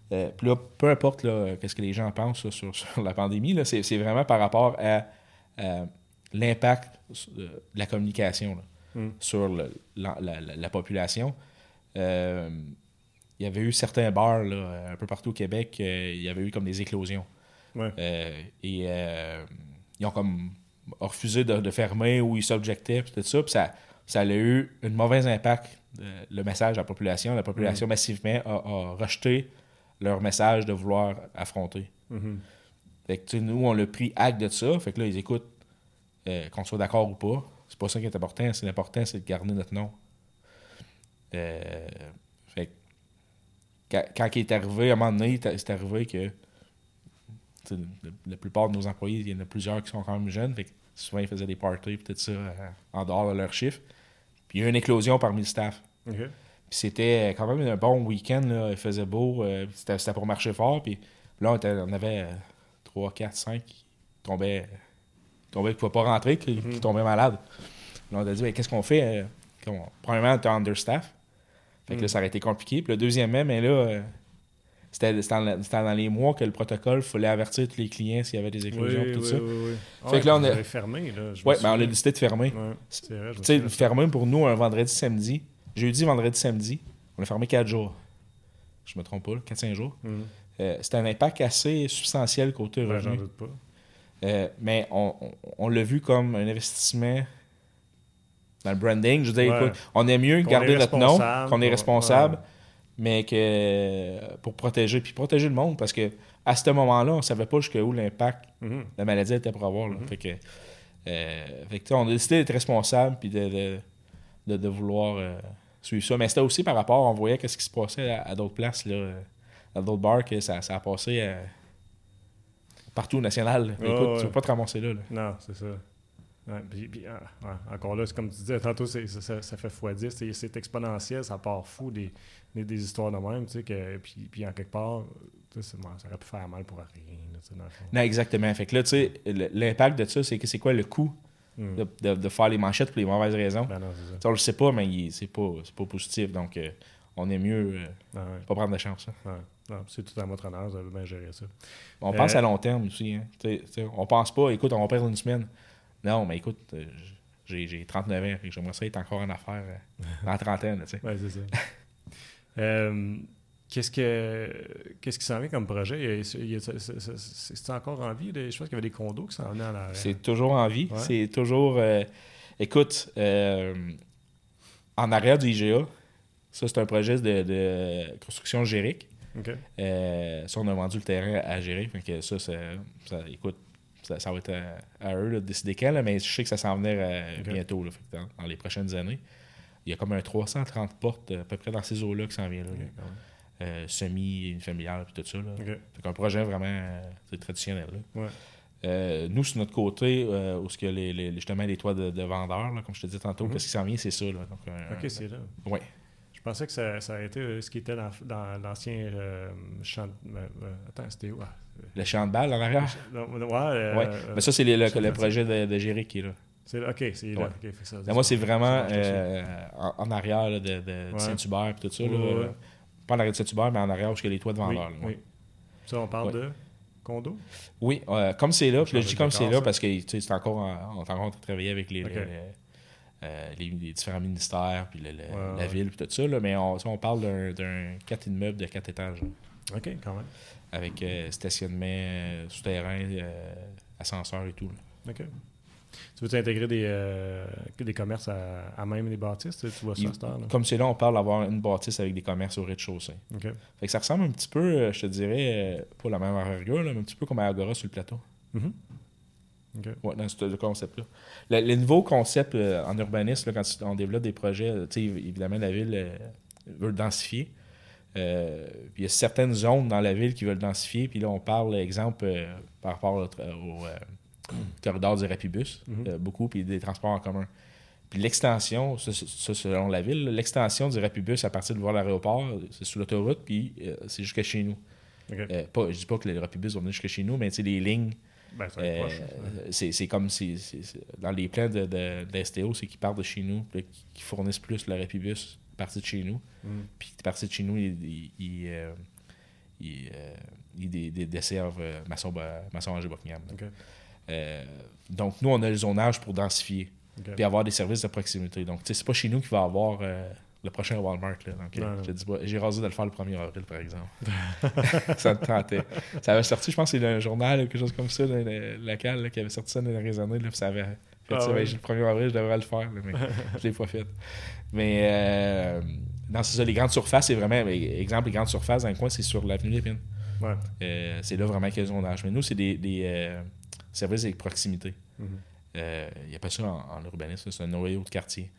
puis là, peu importe là, qu'est-ce que les gens pensent là, sur, sur la pandémie, c'est, vraiment par rapport à, l'impact de la communication Mm. sur le- la, la- la- la population. Euh, il y avait eu certains bars là, un peu partout au Québec, euh, il y avait eu comme des éclosions. Ouais. Euh, et ils ont comme refusé de, de fermer ou ils s'objectaient, tout ça. Puis ça, ça a eu un mauvais impact, le message à la population. La population massivement a, a rejeté leur message de vouloir affronter. Mhm. Fait que, nous, on a pris acte de ça. Fait que là, ils écoutent qu'on soit d'accord ou pas. Pas ça qui est important. C'est l'important, c'est de garder notre nom. Euh, fait quand, quand il est arrivé, à un moment donné, c'est arrivé que la plupart de nos employés, il y en a plusieurs qui sont quand même jeunes. Fait que souvent, ils faisaient des parties tout ça euh, en dehors de leur chiffre. Puis il y a eu une éclosion parmi le staff. Puis c'était quand même un bon week-end. là. Il faisait beau. euh, c'était, c'était pour marcher fort. Puis Là, on, était- on avait 3, 4, 5 qui tombaient, qui pouvaient pas rentrer, qui, qui Mhm. tombaient malades. Là, on a dit, Ben, qu'est-ce qu'on fait? Euh, qu'on- Premièrement, était understaff. Fait que Mhm. là, ça aurait été compliqué. Puis le deuxièmement, mais là, euh, c'était dans, les mois que le protocole fallait avertir tous les clients s'il y avait des éclosions et tout ça. Fait Fait que là, on a- fermé, là. Ouais, ben, on a décidé de fermer. Ouais, Tu sais, fermer pour nous un vendredi, samedi. Jeudi, vendredi, samedi. On a fermé 4 jours. Je me trompe pas, 4-5 jours. Mhm. Euh, c'était un impact assez substantiel côté Ben, j'en revenu. doute pas. Euh, mais on, on- on l'a vu comme un investissement dans le branding. Je veux dire, Ouais. écoute, on aime mieux Qu'on garder est notre nom, qu'on est responsable, ouais. mais que pour protéger, puis protéger le monde, parce que à ce moment-là, on savait pas jusqu'où l'impact Mhm. de la maladie était pour avoir. Mhm. Fait que, euh, fait que, on a décidé d'être responsable, puis de, de, de- de vouloir euh, suivre ça. Mais c'était aussi par rapport, on voyait qu'est-ce qui se passait à, à d'autres places, là, à d'autres bars, que ça, ça a passé partout au national. écoute, ouais. tu vas pas te ramasser là. là. Non, c'est ça. Ouais, puis- puis, ah, ouais, encore là, c'est comme tu disais, tantôt, ça, fait x10. C'est, c'est exponentiel, ça part fou des, des, des histoires de même. Tu sais, que, puis, puis en quelque part, tu sais, c'est- ça aurait pu faire mal pour rien. là, tu sais, dans le fond. Non, exactement. Fait que là, tu sais, l'impact de ça, c'est que c'est quoi le coût Mhm. de, de- de faire les manchettes pour les mauvaises raisons? Ben non, ça. Tu sais, on le sait pas, mais c'est pas, c'est pas positif. Donc, euh, on est mieux euh, Ah ouais, pas prendre de chance. hein. ouais. Non, c'est tout à votre honneur, vous avez bien géré ça. On pense Euh, à long terme aussi. Hein. Tu sais, tu sais, on pense pas, écoute, on va perdre une semaine. Non, mais écoute, euh, j'ai, j'ai 39 ans, que j'aimerais ça être encore en affaires euh, dans la trentaine. Ouais, c'est ça. Qu'est-ce, que, qu'est-ce qui s'en vient comme projet? C'est, encore en vie? Je pense qu'il y avait des condos qui s'en venaient en arrière. C'est toujours en vie. C'est toujours. écoute, en arrière du IGA, ça, c'est un projet de, de construction gérique. Euh, ça, on a vendu le terrain à gérer. Fait que ça, ça, ça- écoute, ça, ça va être à, à eux là, de décider quand, là, mais je sais que ça s'en venir euh, bientôt, là, dans, dans les prochaines années. Il y a comme un 330 portes à peu près dans ces eaux-là qui s'en vient là. OK, là. quand même. Euh, semi, familial, puis tout ça. Fait qu'un projet vraiment euh, traditionnel. là. Ouais. Nous, sur notre côté, où ce que les, les- justement les toits de, de vendeurs, là, comme je te disais tantôt, Mhm. qu'est-ce qui s'en vient, c'est ça. Là. Donc, un- OK, c'est là. Ouais. Je pensais que ça, ça a été euh, ce qui était dans, dans l'ancien euh, champ. de- euh, attends, c'était où? Ah, Le champ de balle en arrière? non, ouais, euh, Ouais. Mais ça, c'est le, projet de, de Géry qui est là. c'est là. OK, c'est là. Ouais. OK, fait que ça, Mais moi, c'est vraiment en, en arrière là, de. Saint-Hubert et tout ça. Là. Pas en arrière de Saint-Hubert, mais en arrière a les toits de Oui, là, oui. Ça, on parle de condo? Oui, comme c'est là, là, je dis comme c'est là ça. parce que tu sais, c'est encore en- on est encore en train de travailler avec les, euh, les- les différents ministères, puis le- le- Ouais, la ville, puis tout ça. Là, mais on, on parle d'un- 4 immeubles de 4 étages, là, OK, quand même. avec euh, stationnement euh, souterrain, ascenseur et tout. là. OK. Tu veux intégrer des, des commerces à, à même les bâtisses? Tu vois ça Il- à cette heure-là? Comme c'est là, on parle d'avoir une bâtisse avec des commerces au rez-de-chaussée. OK. Fait que ça ressemble un petit peu, je te dirais, pas la même envergure, là, mais un petit peu comme à Agora sur le plateau. Mhm. OK. Ouais, dans ce concept-là. Le, le nouveau concept euh, en urbanisme, là, quand on développe des projets, euh, évidemment, la ville euh, veut densifier. Euh, puis il y a certaines zones dans la ville qui veulent densifier. Puis là, on parle, exemple, euh, par rapport au, euh, corridor du Rapibus, Mhm. euh, beaucoup, puis des transports en commun. Puis l'extension, ça, selon la ville, l'extension du Rapibus à partir de voir l'aéroport, c'est sur l'autoroute, puis euh, c'est jusqu'à chez nous. OK. Euh, pas, je dis pas que le Rapibus va venir jusqu'à chez nous, mais tu sais, les lignes Ben, euh, c'est c'est comme si dans les plans de, de, d'STO, c'est qu'ils partent de chez nous, puis là, qui, qui fournissent plus le Rapibus parti de chez nous. Mhm. Puis parti de chez nous, ils, ils, ils, euh, ils, euh, ils desservent Angers Buckingham. OK. Euh, donc, nous, on a le zonage pour densifier, puis avoir des services de proximité. Donc, tu sais, c'est pas chez nous qu'il va avoir euh, le prochain Walmart. Là. Donc, euh, Non, non. je te dis pas, j'ai rasé de le faire le 1er avril, par exemple. ça me tentait. Ça avait sorti, je pense, c'est un journal, quelque chose comme ça, là, local, là, qui avait sorti ça dans les années. Là, puis ça avait fait Ah ça. ouais. Ben, le 1er avril, je devrais le faire, mais je l'ai pas fait. Mais, euh, non, c'est ça, les grandes surfaces, c'est vraiment, exemple, les grandes surfaces dans le coin, c'est sur l'avenue Lépine. Ouais. Euh, c'est là vraiment le zonage. Mais nous, c'est des, des euh, services avec proximité. Euh, il n'y a pas ça en, en urbanisme, c'est un noyau de quartier.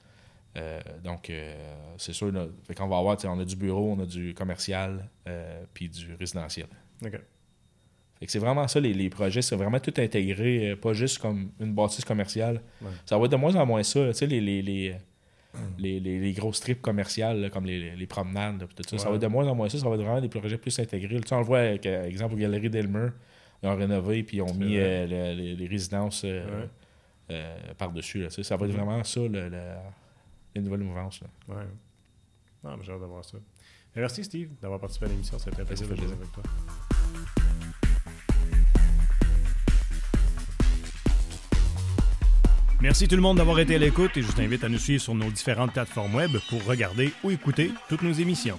Euh, donc, euh, c'est sûr, là, fait qu'on va avoir, on a du bureau, on a du commercial, euh, puis du résidentiel. OK. Fait que c'est vraiment ça, les, les projets, c'est vraiment tout intégré, pas juste comme une bâtisse commerciale. Ouais. Ça va être de moins en moins ça. Tu sais, les, les, les, les, les, les grosses trips commerciales, là, comme les, les promenades. là, puis tout ça. va être de moins en moins ça. Ça va être vraiment des projets plus intégrés. Tu sais, on le voit, avec, exemple, aux Galeries d'Elmer. Ils ont rénové puis ils ont mis les, résidences Ouais. par-dessus. Ça va être Mhm. vraiment ça, le- le- les nouvelles mouvances. là. Ouais. Non, mais j'ai hâte de voir ça. Merci, Steve, d'avoir participé à l'émission. C'était un plaisir de jouer plaisir. avec toi. Merci tout le monde d'avoir été à l'écoute et je vous invite à nous suivre sur nos différentes plateformes web pour regarder ou écouter toutes nos émissions.